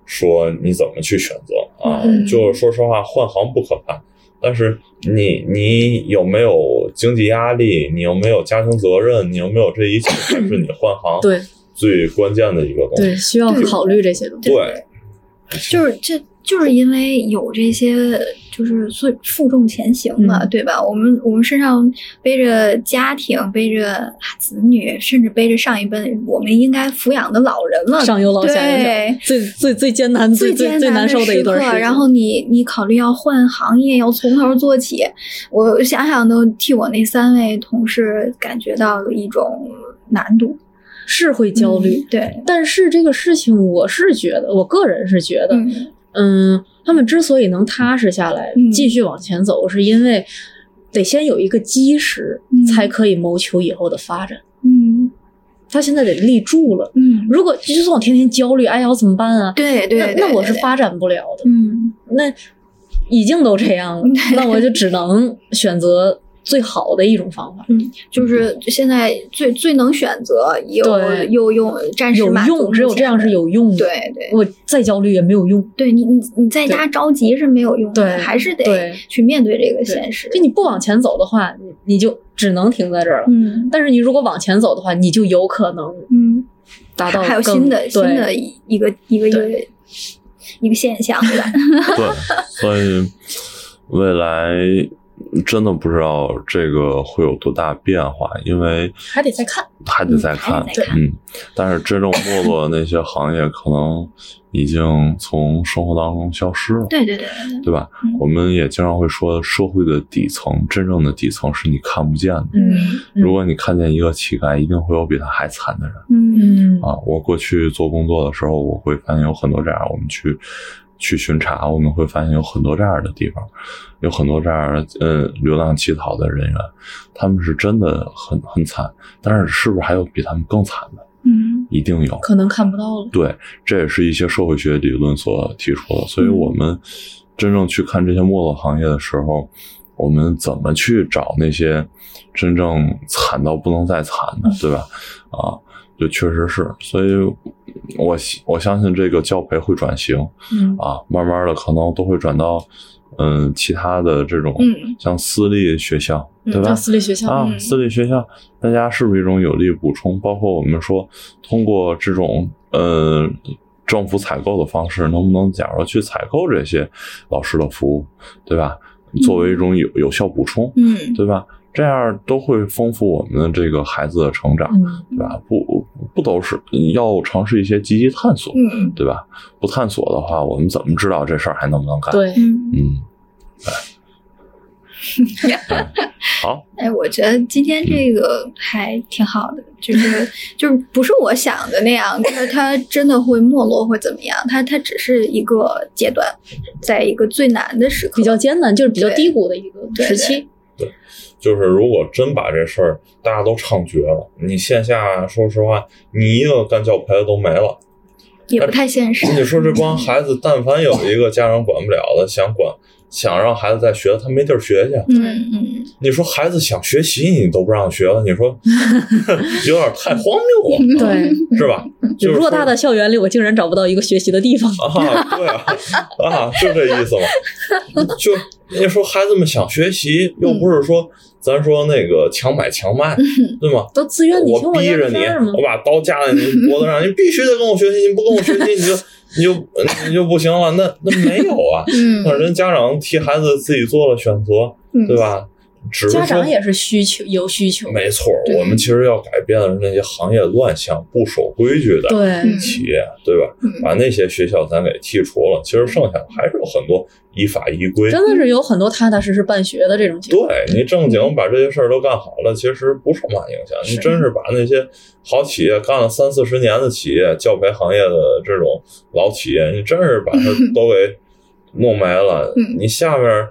说你怎么去选择啊。嗯。就是说实话，换行不可怕，但是你你有没有经济压力，你有没有家庭责任，你有没有这一切，才是你换行对最关键的一个东西。对，需要考虑这些东西。对就是这就是因为有这些，就是所以负重前行嘛，嗯对吧？我们我们身上背着家庭，背着子女，甚至背着上一辈我们应该抚养的老人了，上有老下有对小，最最最艰难、最最最难受的一段时刻。然后你你考虑要换行业，要从头做起，我想想都替我那三位同事感觉到了一种难度，是会焦虑，嗯对，但是这个事情，我是觉得，我个人是觉得，嗯嗯，他们之所以能踏实下来，嗯继续往前走，是因为得先有一个基石，嗯才可以谋求以后的发展。嗯他现在得立住了。嗯，如果就算我天天焦虑，哎呀，我怎么办啊？对对对那那我是发展不了的。嗯那已经都这样了，那我就只能选择最好的一种方法。嗯，就是现在最最能选择，又对又用暂时有满足用，只有这样是有用的。对对我再焦虑也没有用。对，你你你在家着急是没有用的，对还是得去面对这个现实。就你不往前走的话，你你就只能停在这儿了。嗯但是你如果往前走的话，你就有可能嗯，达到还有新的新的一一个一个一个一个现象，对吧？对，所以未来真的不知道这个会有多大变化，因为还得再看。还得再看嗯但是真正没落的那些行业，可能已经从生活当中消失了。对对对对吧嗯？我们也经常会说，社会的底层，真正的底层是你看不见的。嗯如果你看见一个乞丐，一定会有比他还惨的人嗯嗯啊！我过去做工作的时候，我会发现有很多这样，我们去去巡查，我们会发现有很多这样的地方，有很多这样的嗯流浪乞讨的人员，他们是真的很很惨，但是是不是还有比他们更惨的？嗯一定有。可能看不到了。对，这也是一些社会学理论所提出的。所以，嗯我们真正去看这些没落行业的时候，我们怎么去找那些真正惨到不能再惨的，嗯对吧？啊，就确实是。所以我希我相信这个教培会转型嗯啊，慢慢的可能都会转到嗯其他的这种嗯像私立学校，嗯对吧？私立学校，啊，嗯私立学校，大家是不是一种有力补充？包括我们说，通过这种呃政府采购的方式，能不能假如去采购这些老师的服务，对吧？作为一种有有效补充，嗯对吧？这样都会丰富我们的这个孩子的成长，嗯对吧？不不都是要尝试一些积极探索，嗯对吧？不探索的话，我们怎么知道这事儿还能不能干？，对，嗯嗯，好，哎，我觉得今天这个还挺好的，就是就是不是我想的那样，就是它真的会没落或怎么样，它它只是一个阶段，在一个最难的时刻，比较艰难，就是比较低谷的一个对时期。就是如果真把这事儿大家都唱绝了，你线下说实话，你一个干教培的都没了。也不太现实。你说这帮孩子，但凡有一个家长管不了的，想管想让孩子再学，他没地儿学去。嗯嗯，你说孩子想学习，你都不让学了，你说 有点太荒谬了，对，是吧？就是偌大的校园里，我竟然找不到一个学习的地方。啊，对啊，啊，就这意思嘛。就你说孩子们想学习，又不是说咱说那个强买强卖，对吗？都自愿，你我逼着你我？把刀架在你脖子上，你必须得跟我学习，你不跟我学习，你就 你就你就不行了。那那没有啊，嗯那人家长替孩子自己做了选择，嗯对吧？只是说家长也是需求，有需求。没错，我们其实要改变的是那些行业乱象、不守规矩的对，企业，对吧？嗯把那些学校咱给剔除了，其实剩下的还是有很多依法依规。真的是有很多踏踏实实办学的这种情况。对你正经把这些事儿都干好了，其实不受嘛影响。你真是把那些好企业干了三四十年的企业，教培行业的这种老企业，你真是把它 都给弄没了。嗯你下面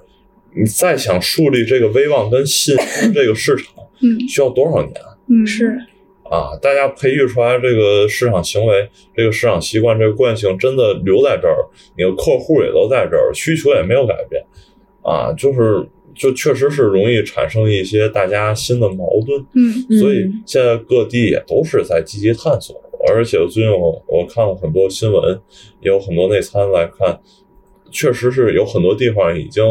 你再想树立这个威望跟信心这个市场，嗯需要多少年？嗯是，啊，大家培育出来这个市场行为、这个市场习惯、这个惯性真的留在这儿，你的客户也都在这儿，需求也没有改变，啊，就是就确实是容易产生一些大家新的矛盾，嗯所以嗯现在各地也都是在积极探索。而且最近我我看了很多新闻，也有很多内参来看，确实是有很多地方已经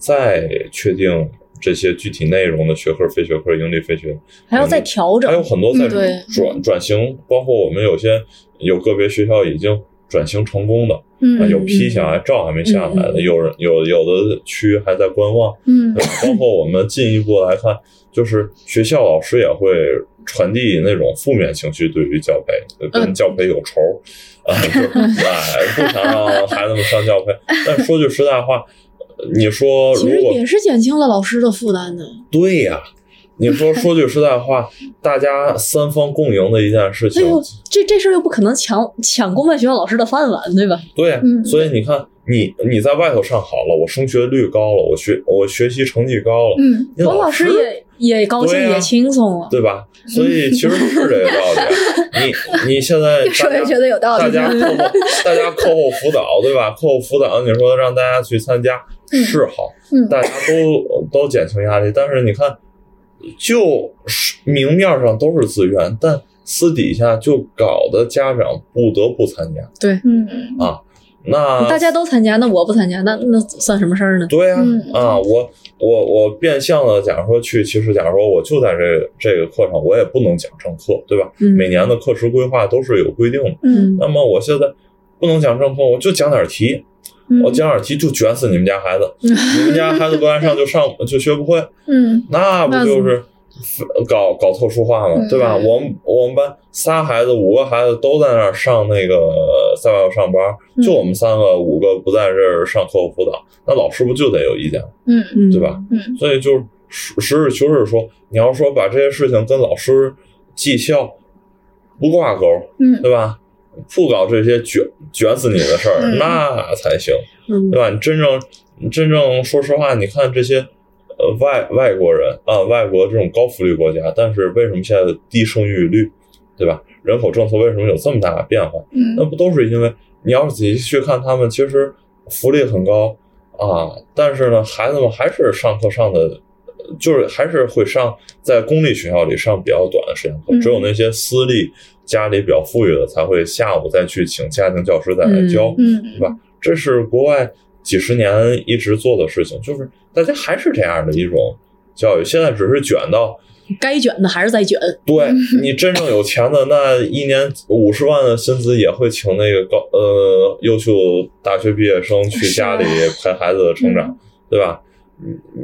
在确定这些具体内容的学科、非学科、盈利、非学还要再调整。还。有很多在嗯转转型，包括我们有些有个别学校已经转型成功的，啊，嗯有批下来，照还没下来的，有人有有的区还在观望，嗯。包括我们进一步来看，就是学校老师也会传递那种负面情绪，对于教培，跟嗯教培有仇，啊，就哎不想让孩子们上教培。但说句实在话，你说其实如果也是减轻了老师的负担的。对呀、你说 说句实在话，大家三方共赢的一件事情哎，呦，这这事儿又不可能抢抢公办学校老师的饭碗，对吧？对所以你看，你你在外头上好了，我升学率高了，我学我学习成绩高了，嗯你我老师师也也高兴，也轻松了。对吧？所以其实是这个道理。你你现在越说越觉得有道理大家课后大家课后辅导对吧？课后辅导，你说让大家去参加嗯是好，嗯大家都都减轻压力，但是你看，就是明面上都是自愿，但私底下就搞得家长不得不参加对嗯啊。那大家都参加，那我不参加，那那算什么事儿呢？对呀、啊，嗯我我我变相的，假如说去，其实假如说我就在这这个课上，我也不能讲正课，对吧？嗯每年的课时规划都是有规定的。嗯那么我现在不能讲正课，我就讲点题，嗯我讲点题就卷死你们家孩子，你们家孩子不爱上就上 就学不会，嗯那不就是搞搞特殊化吗？嗯对吧？我们我们班仨孩子，五个孩子都在那儿上那个在外头上班，嗯就我们三个五个不在这儿上课后辅导，那老师不就得有意见吗？嗯嗯，对吧？嗯所以就是实实事求是说，你要说把这些事情跟老师绩效不挂钩，嗯对吧？不搞这些卷卷死你的事儿，嗯那才行，嗯对吧？你真正真正说实话，你看这些呃外外国人啊，外国这种高福利国家，但是为什么现在低生育率，对吧？人口政策为什么有这么大的变化？那嗯不都是因为你要是仔细去看，他们其实福利很高啊，但是呢，孩子们还是上课上的，呃就是还是会上在公立学校里上比较短的时间课，嗯只有那些私立家里比较富裕的才会下午再去请家庭教师再来教，嗯对吧？这是国外几十年一直做的事情，就是大家还是这样的一种教育，现在只是卷到。该卷的还是在卷。对你真正有钱的，那一年五十万的薪资也会请那个高呃优秀大学毕业生去家里陪孩子的成长，对吧？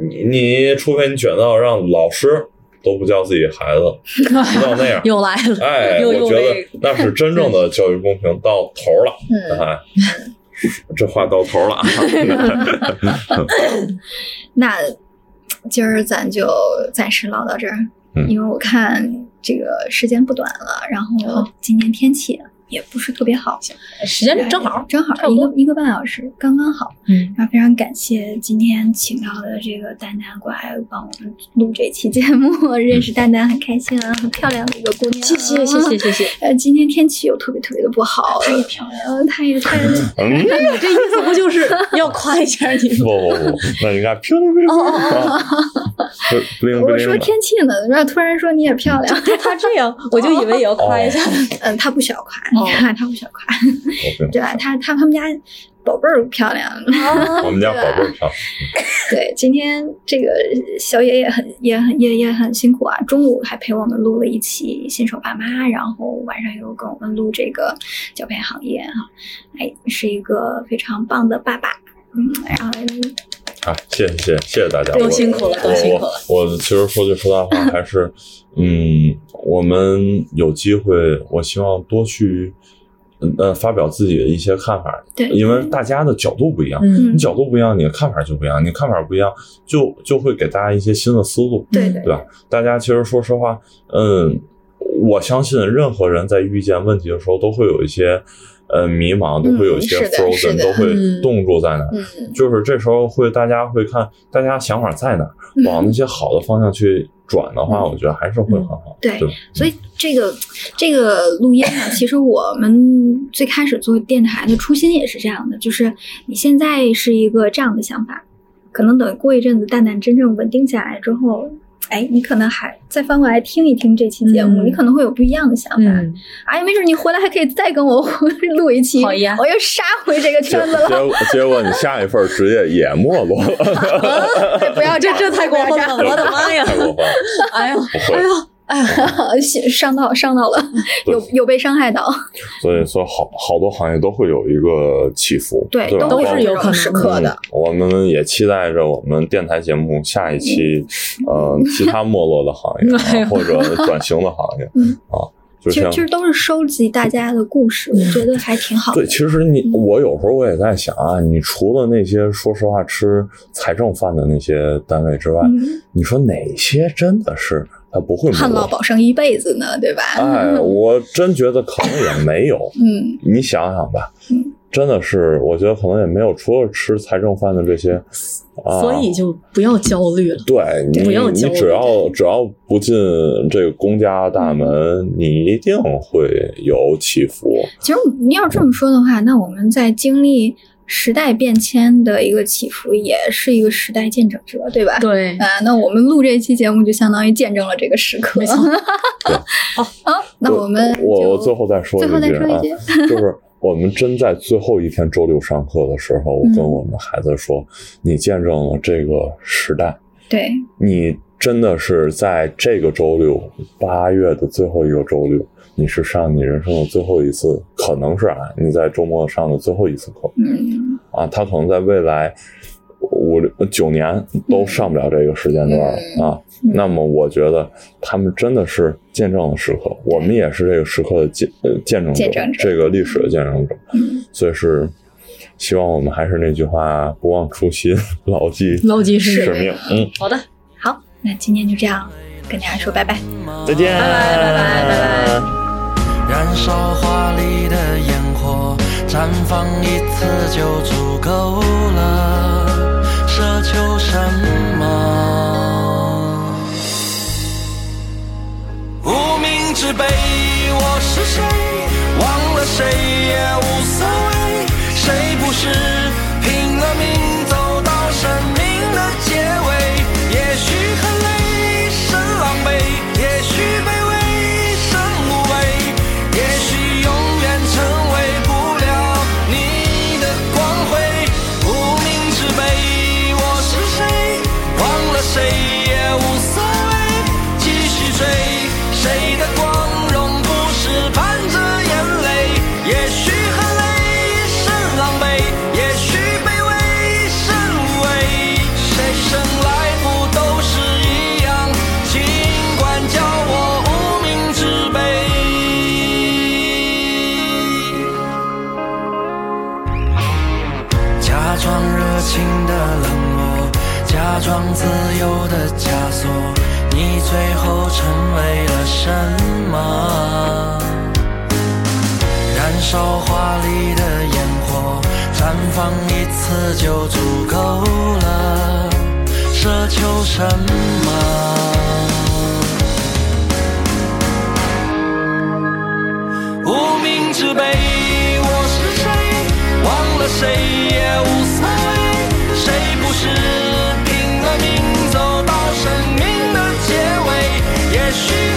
你你除非你卷到让老师都不教自己孩子，不到那样，又来了，哎，我觉得那是真正的教育公平到头了，嗯，哎，这话到头了啊。那今儿咱就暂时唠到这儿，嗯。因为我看这个时间不短了，然后今天天气也不是特别好，时间正好，正好一个一个半小时，刚刚好。嗯，然后非常感谢今天请到的这个丹丹过来帮我们录这期节目，认识丹丹很开心啊，很漂亮的一个姑娘。谢谢谢谢。谢谢。呃，今天天气又特别特别的不好，太漂亮，了，太太 嗯，你这意思不就是要夸一下你 不？不不，那应该我说。天气呢，然后突然说你也漂亮，他这样，我就以为也要夸一下。嗯，他不需要夸，哦你看他不需要夸，对吧？他他他们家宝贝儿漂亮，我们家宝贝儿漂亮。对，今天这个小野也很也很也也很辛苦啊，中午还陪我们录了一期新手爸妈，然后晚上又跟我们录这个教培行业哈，哎，是一个非常棒的爸爸，嗯，哎呀啊，谢谢谢谢大家，都我辛苦了我都辛苦了我我其实说句实在话，还是嗯，我们有机会，我希望多去呃发表自己的一些看法，对因为大家的角度不一样。嗯你角度不一样，你的看法就不一样。你看法不一样，就就会给大家一些新的思路，对对对吧？大家其实说实话，嗯，我相信任何人在遇见问题的时候，都会有一些呃迷茫，都会有一些 frozen，、的都会嗯冻住在那儿。嗯就是这时候会大家会看大家想法在哪儿，往那些好的方向去转的话，嗯我觉得还是会很好，对对？所以这个这个录音呢，其实我们最开始做电台的初心也是这样的，就是你现在是一个这样的想法，可能等过一阵子蛋蛋真正稳定下来之后。哎，你可能还再翻过来听一听这期节目，嗯你可能会有不一样的想法。嗯，哎，没准你回来还可以再跟我录一期，好呀我又杀回这个圈子了。结果结果你下一份职业也没落了，哎不要这这太过分了，我的妈呀！太过分了，哎呦，哎呀，哎呀，伤到伤到了，有有被伤害到。所以说好好多行业都会有一个起伏，对，对？都都是有可能时刻的。嗯我们也期待着我们电台节目下一期，呃，其他没落的行业、或者转型的行业嗯啊，就像其实其实都是收集大家的故事，我觉得还挺好的。对，其实你我有时候我也在想啊，你除了那些说实话吃财政饭的那些单位之外，嗯，你说哪些真的是他不会旱涝？保生一辈子呢，对吧？哎，我真觉得可能也没有。嗯你想想吧，嗯真的是，我觉得可能也没有，除了吃财政饭的这些，啊，所以就不要焦虑了。对你，不要焦虑你只要只要不进这个公家大门，嗯你一定会有起伏。其实你要这么说的话，那我们在经历时代变迁的一个起伏，也是一个时代见证者，对吧？。对，啊，那我们录这期节目就相当于见证了这个时刻。没错 好，好，那我们我我最后再说最后再一句啊说一句，就是我们真在最后一天周六上课的时候，我跟嗯我们孩子说，你见证了这个时代，对，你真的是在这个周六八月的最后一个周六，你是上你人生的最后一次，可能是啊，你在周末上的最后一次课嗯啊，他可能在未来五六九年都上不了这个时间段了、嗯啊。那么我觉得他们真的是见证了时刻，我们也是这个时刻的见呃见证者，证者这个历史的见证者，嗯，所以是希望我们还是那句话，不忘初心，牢记牢记使命。使命。嗯，好的，好，那今天就这样跟大家说拜拜。再见，拜拜拜拜拜拜。燃烧华丽的烟火，绽放一次就足够了，奢求什么？无名之辈，我是谁？忘了谁也无所谓，谁不是拼了命假装，自由的枷锁，你最后成为了什么？燃烧华丽的烟火，绽放一次就足够了，奢求什么？无名之辈，我是谁？忘了谁也无所谓。谁不是 she